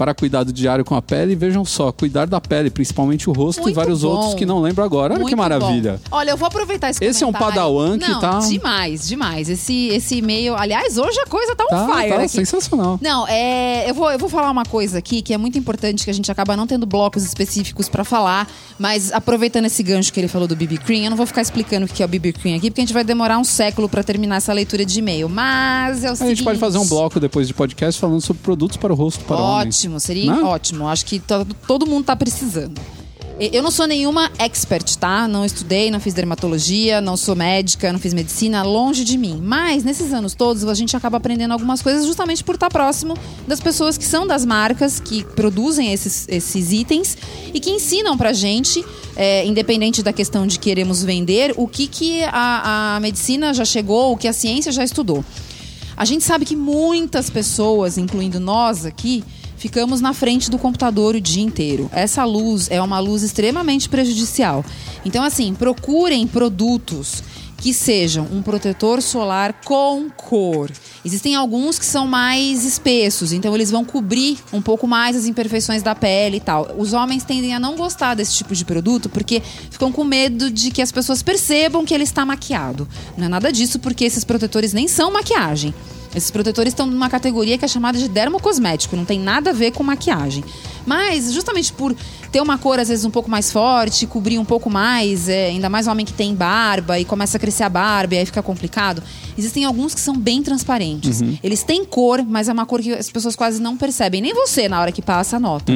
Para cuidado diário com a pele, vejam só, cuidar da pele, principalmente o rosto e Muito vários bom. outros que não lembro agora. Olha Muito que maravilha. bom. Olha, eu vou aproveitar esse Esse é um comentário. padawan que Não, tá- demais, demais. Esse, esse e-mail... Aliás, hoje a coisa tá on Tá, fire tá aqui. sensacional. Não, é, eu, vou, eu vou falar uma coisa aqui que é muito importante, que a gente acaba não tendo blocos específicos pra falar, mas aproveitando esse gancho que ele falou do BB Cream, eu não vou ficar explicando o que é o BB Cream aqui, porque a gente vai demorar um século pra terminar essa leitura de e-mail. Mas é o A seguinte... gente pode fazer um bloco depois de podcast falando sobre produtos para o rosto para homens. Ótimo, seria Né? ótimo. Acho que to- todo mundo tá precisando. Eu não sou nenhuma expert, tá? Não estudei, não fiz dermatologia, não sou médica, não fiz medicina, longe de mim. Mas nesses anos todos a gente acaba aprendendo algumas coisas justamente por estar próximo das pessoas que são das marcas que produzem esses, esses itens e que ensinam pra gente, é, independente da questão de queremos vender, o que, que a, a medicina já chegou, o que a ciência já estudou. A gente sabe que muitas pessoas, incluindo nós aqui, ficamos na frente do computador o dia inteiro. Essa luz é uma luz extremamente prejudicial. Então, assim, procurem produtos que sejam um protetor solar com cor. Existem alguns que são mais espessos, então eles vão cobrir um pouco mais as imperfeições da pele e tal. Os homens tendem a não gostar desse tipo de produto porque ficam com medo de que as pessoas percebam que ele está maquiado. Não é nada disso, porque esses protetores nem são maquiagem. Esses protetores estão numa categoria que é chamada de dermocosmético, não tem nada a ver com maquiagem. Mas, justamente por ter uma cor às vezes um pouco mais forte, cobrir um pouco mais, é, ainda mais homem que tem barba e começa a crescer a barba e aí fica complicado, existem alguns que são bem transparentes. Eles têm cor, mas é uma cor que as pessoas quase não percebem. Nem você, na hora que passa, nota.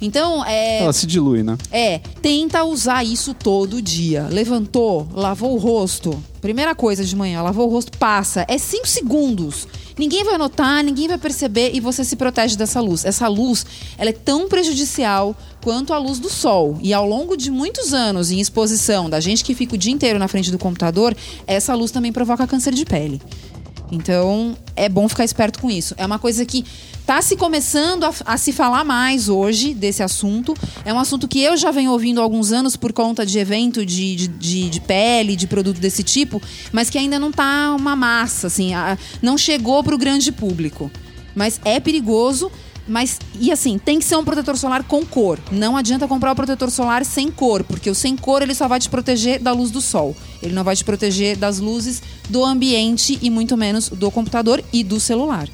Então, é. Ela se dilui, né? É, tenta usar isso todo dia. Levantou, lavou o rosto. Primeira coisa de manhã, lavou o rosto, passa. É 5 segundos. Ninguém vai notar, ninguém vai perceber e você se protege dessa luz. Essa luz, ela é tão prejudicial quanto a luz do sol. E ao longo de muitos anos em exposição, da gente que fica o dia inteiro na frente do computador, essa luz também provoca câncer de pele. Então, é bom ficar esperto com isso. É uma coisa que está se começando a, a se falar mais hoje desse assunto. É um assunto que eu já venho ouvindo há alguns anos por conta de evento de, de, de, de pele, de produto desse tipo, mas que ainda não tá uma massa, assim, a- não chegou para o grande público. Mas é perigoso. Mas, e assim, tem que ser um protetor solar com cor. Não adianta comprar o protetor solar sem cor, porque o sem cor ele só vai te proteger da luz do sol. Ele não vai te proteger das luzes do ambiente e muito menos do computador e do celular.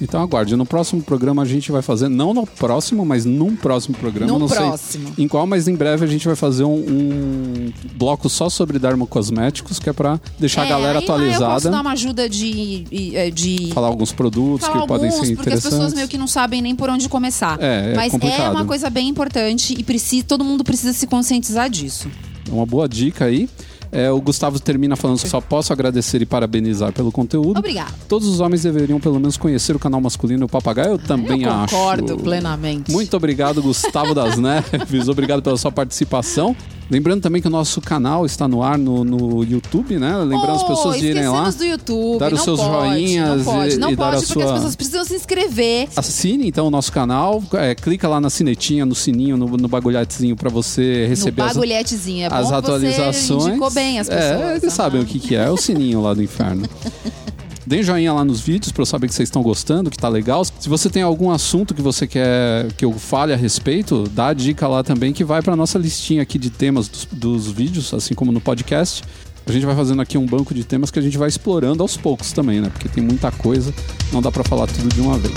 Então aguarde. No próximo programa a gente vai fazer, não no próximo, mas num próximo programa. No não próximo. sei em qual, mas em breve a gente vai fazer um, um bloco só sobre dermocosméticos, que é pra deixar a É, galera aí lá Eu posso atualizada. dar uma ajuda de. de- de Falar alguns produtos falar que podem alguns, ser porque as interessantes. pessoas meio que não sabem nem por onde começar. É, é Mas complicado. é uma coisa bem importante e precisa, todo mundo precisa se conscientizar disso. É uma boa dica aí. É, o Gustavo termina falando que só posso agradecer e parabenizar pelo conteúdo. Obrigada. Todos os homens deveriam pelo menos conhecer o canal masculino o Papagaio. Eu também eu acho. concordo plenamente. Muito obrigado, Gustavo das Neves. Obrigado pela sua participação. Lembrando também que o nosso canal está no ar no, no YouTube, né? Lembrando as Oh, pessoas de irem lá. do YouTube. dar os seus pode, joinhas Não pode, e- não e pode porque sua- as pessoas precisam se inscrever. Assine então o nosso canal, é, clica lá na sinetinha, no sininho, no, no bagulhetezinho para você No receber as, bagulhetezinho. É as que Você atualizações. indicou bem as pessoas. É, eles sabem o que, que é, é o sininho lá do inferno. Deem joinha lá nos vídeos para eu saber que vocês estão gostando, que tá legal. Se você tem algum assunto que você quer que eu fale a respeito, dá a dica lá também que vai para nossa listinha aqui de temas dos, dos vídeos, assim como no podcast. A gente vai fazendo aqui um banco de temas que a gente vai explorando aos poucos também, né? Porque tem muita coisa, não dá para falar tudo de uma vez.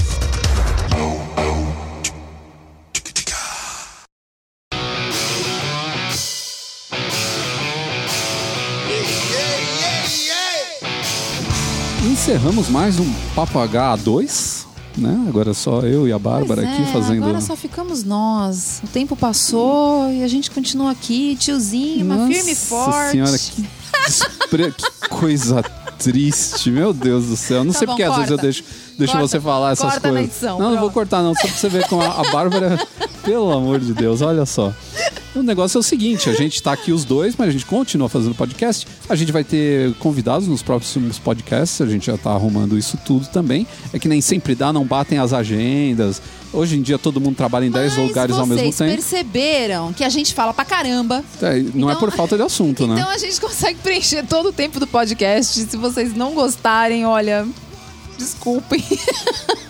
Encerramos mais um Papo H2, né? Agora só eu e a Bárbara Pois aqui é, fazendo. Agora só ficamos nós. O tempo passou e a gente continua aqui, tiozinho, mas firme e Nossa forte. senhora, que, despre... que coisa triste, meu Deus do céu. Não Tá sei bom, porque às vezes eu corta. deixo, deixo Corta. você falar essas Corta na coisas. edição, não, não vou cortar não, só pra você ver como a, a Bárbara... Pelo amor de Deus, olha só. O negócio é o seguinte, a gente tá aqui os dois, mas a gente continua fazendo podcast. A gente vai ter convidados nos próximos podcasts, a gente já tá arrumando isso tudo também. É que nem sempre dá, não batem as agendas. Hoje em dia todo mundo trabalha em 10 Mas lugares ao mesmo vocês tempo. perceberam que a gente fala pra caramba. É, não é Então- por falta de assunto, né? Então a gente consegue preencher todo o tempo do podcast. Se vocês não gostarem, olha, desculpem.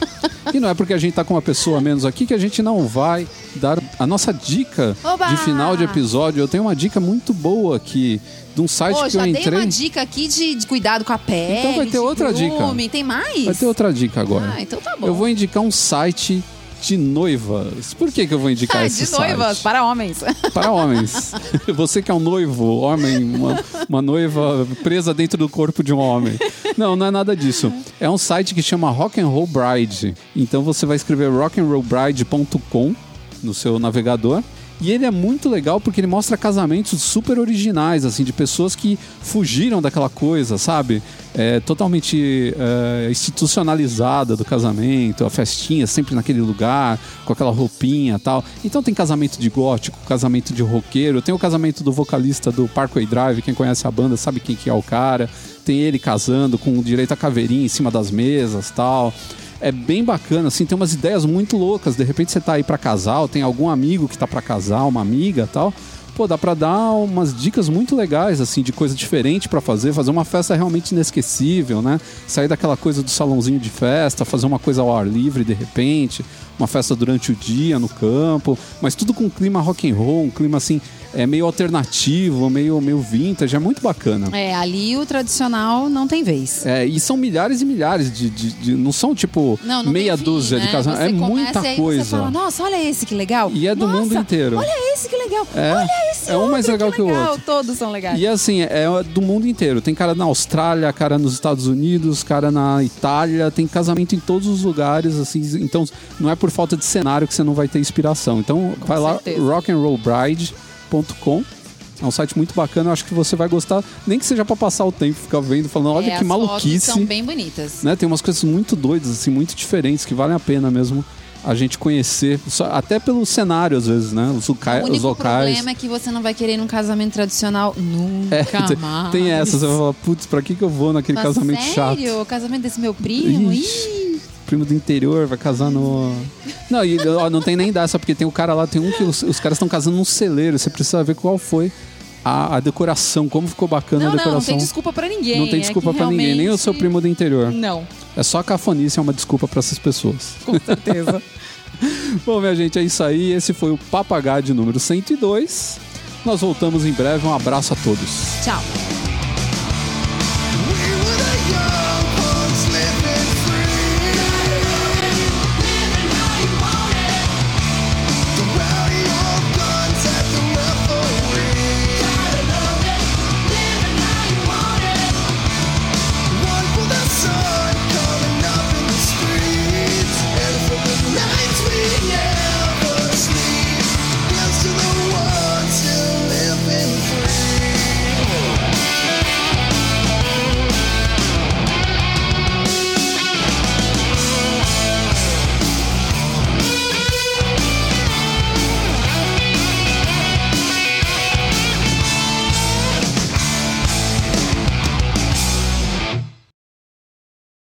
E não é porque a gente tá com uma pessoa a menos aqui que a gente não vai dar a nossa dica Oba! de final de episódio. Eu tenho uma dica muito boa aqui de um site Pô, que já eu dei entrei. uma dica aqui de, de cuidado com a pele. Então vai ter outra grooming. dica. Tem mais? Vai ter outra dica agora. Ah, então tá bom. Eu vou indicar um site de noivas. Por que, que eu vou indicar Ah, esse de noivas, site? para homens. Para homens. Você que é um noivo, homem, uma, uma noiva presa dentro do corpo de um homem. Não, não é nada disso. É um site que chama Rock and Roll Bride. Então você vai escrever rockandrollbride.com no seu navegador. E ele é muito legal porque ele mostra casamentos super originais, assim, de pessoas que fugiram daquela coisa, sabe? É, totalmente é, institucionalizada do casamento, a festinha sempre naquele lugar, com aquela roupinha tal. Então tem casamento de gótico, casamento de roqueiro, tem o casamento do vocalista do Parkway Drive, quem conhece a banda sabe quem que é o cara. Tem ele casando com direito a caveirinha em cima das mesas tal. É bem bacana, assim, tem umas ideias muito loucas. De repente você tá aí pra casal, tem algum amigo que tá pra casar, uma amiga tal. Pô, dá pra dar umas dicas muito legais, assim, de coisa diferente pra fazer, fazer uma festa realmente inesquecível, né? Sair daquela coisa do salãozinho de festa, fazer uma coisa ao ar livre de repente, uma festa durante o dia no campo, mas tudo com um clima rock and roll, um clima assim, é meio alternativo, meio, meio vintage, é muito bacana. É, ali o tradicional não tem vez. É, e são milhares e milhares de. de- de- não são tipo Não, não meia fim, dúzia de né? casamentos. É muita coisa. Fala, nossa, olha esse que legal. E é do Nossa, mundo inteiro. Olha esse que legal. É, olha esse é um mais legal que o legal. outro. Todos são legais. E assim, é do mundo inteiro. Tem cara na Austrália, cara nos Estados Unidos, cara na Itália, tem casamento em todos os lugares, assim. Então, não é por falta de cenário que você não vai ter inspiração. Então, vai lá, certeza. rockandrollbride.com. É um site muito bacana, eu acho que você vai gostar, nem que seja pra passar o tempo, ficar vendo, falando, olha É, que maluquice. são bem bonitas. né? Tem umas coisas muito doidas, assim, muito diferentes, que valem a pena mesmo a gente conhecer, só- até pelo cenário, às vezes, né? Os, loca- O único locais. problema é que você não vai querer ir num casamento tradicional nunca É, tem, mais. tem essa, você vai falar, putz, pra que, que eu vou naquele Fala, casamento chato? Sério? O casamento desse meu primo? Ixi. Ih. Primo do interior vai casar no. Não, e ó, não tem nem dessa, porque tem o cara lá, tem um que os, os caras estão casando num celeiro, você precisa ver qual foi a, a decoração, como ficou bacana Não, a não, decoração. não tem desculpa pra ninguém. Não tem é desculpa que pra ninguém, nem o realmente- seu primo do interior. Não, É só a cafonice é uma desculpa pra essas pessoas. com certeza. Bom, minha gente, é isso aí. Esse foi o Papagaio de número 102. Nós voltamos em breve. Um abraço a todos. Tchau.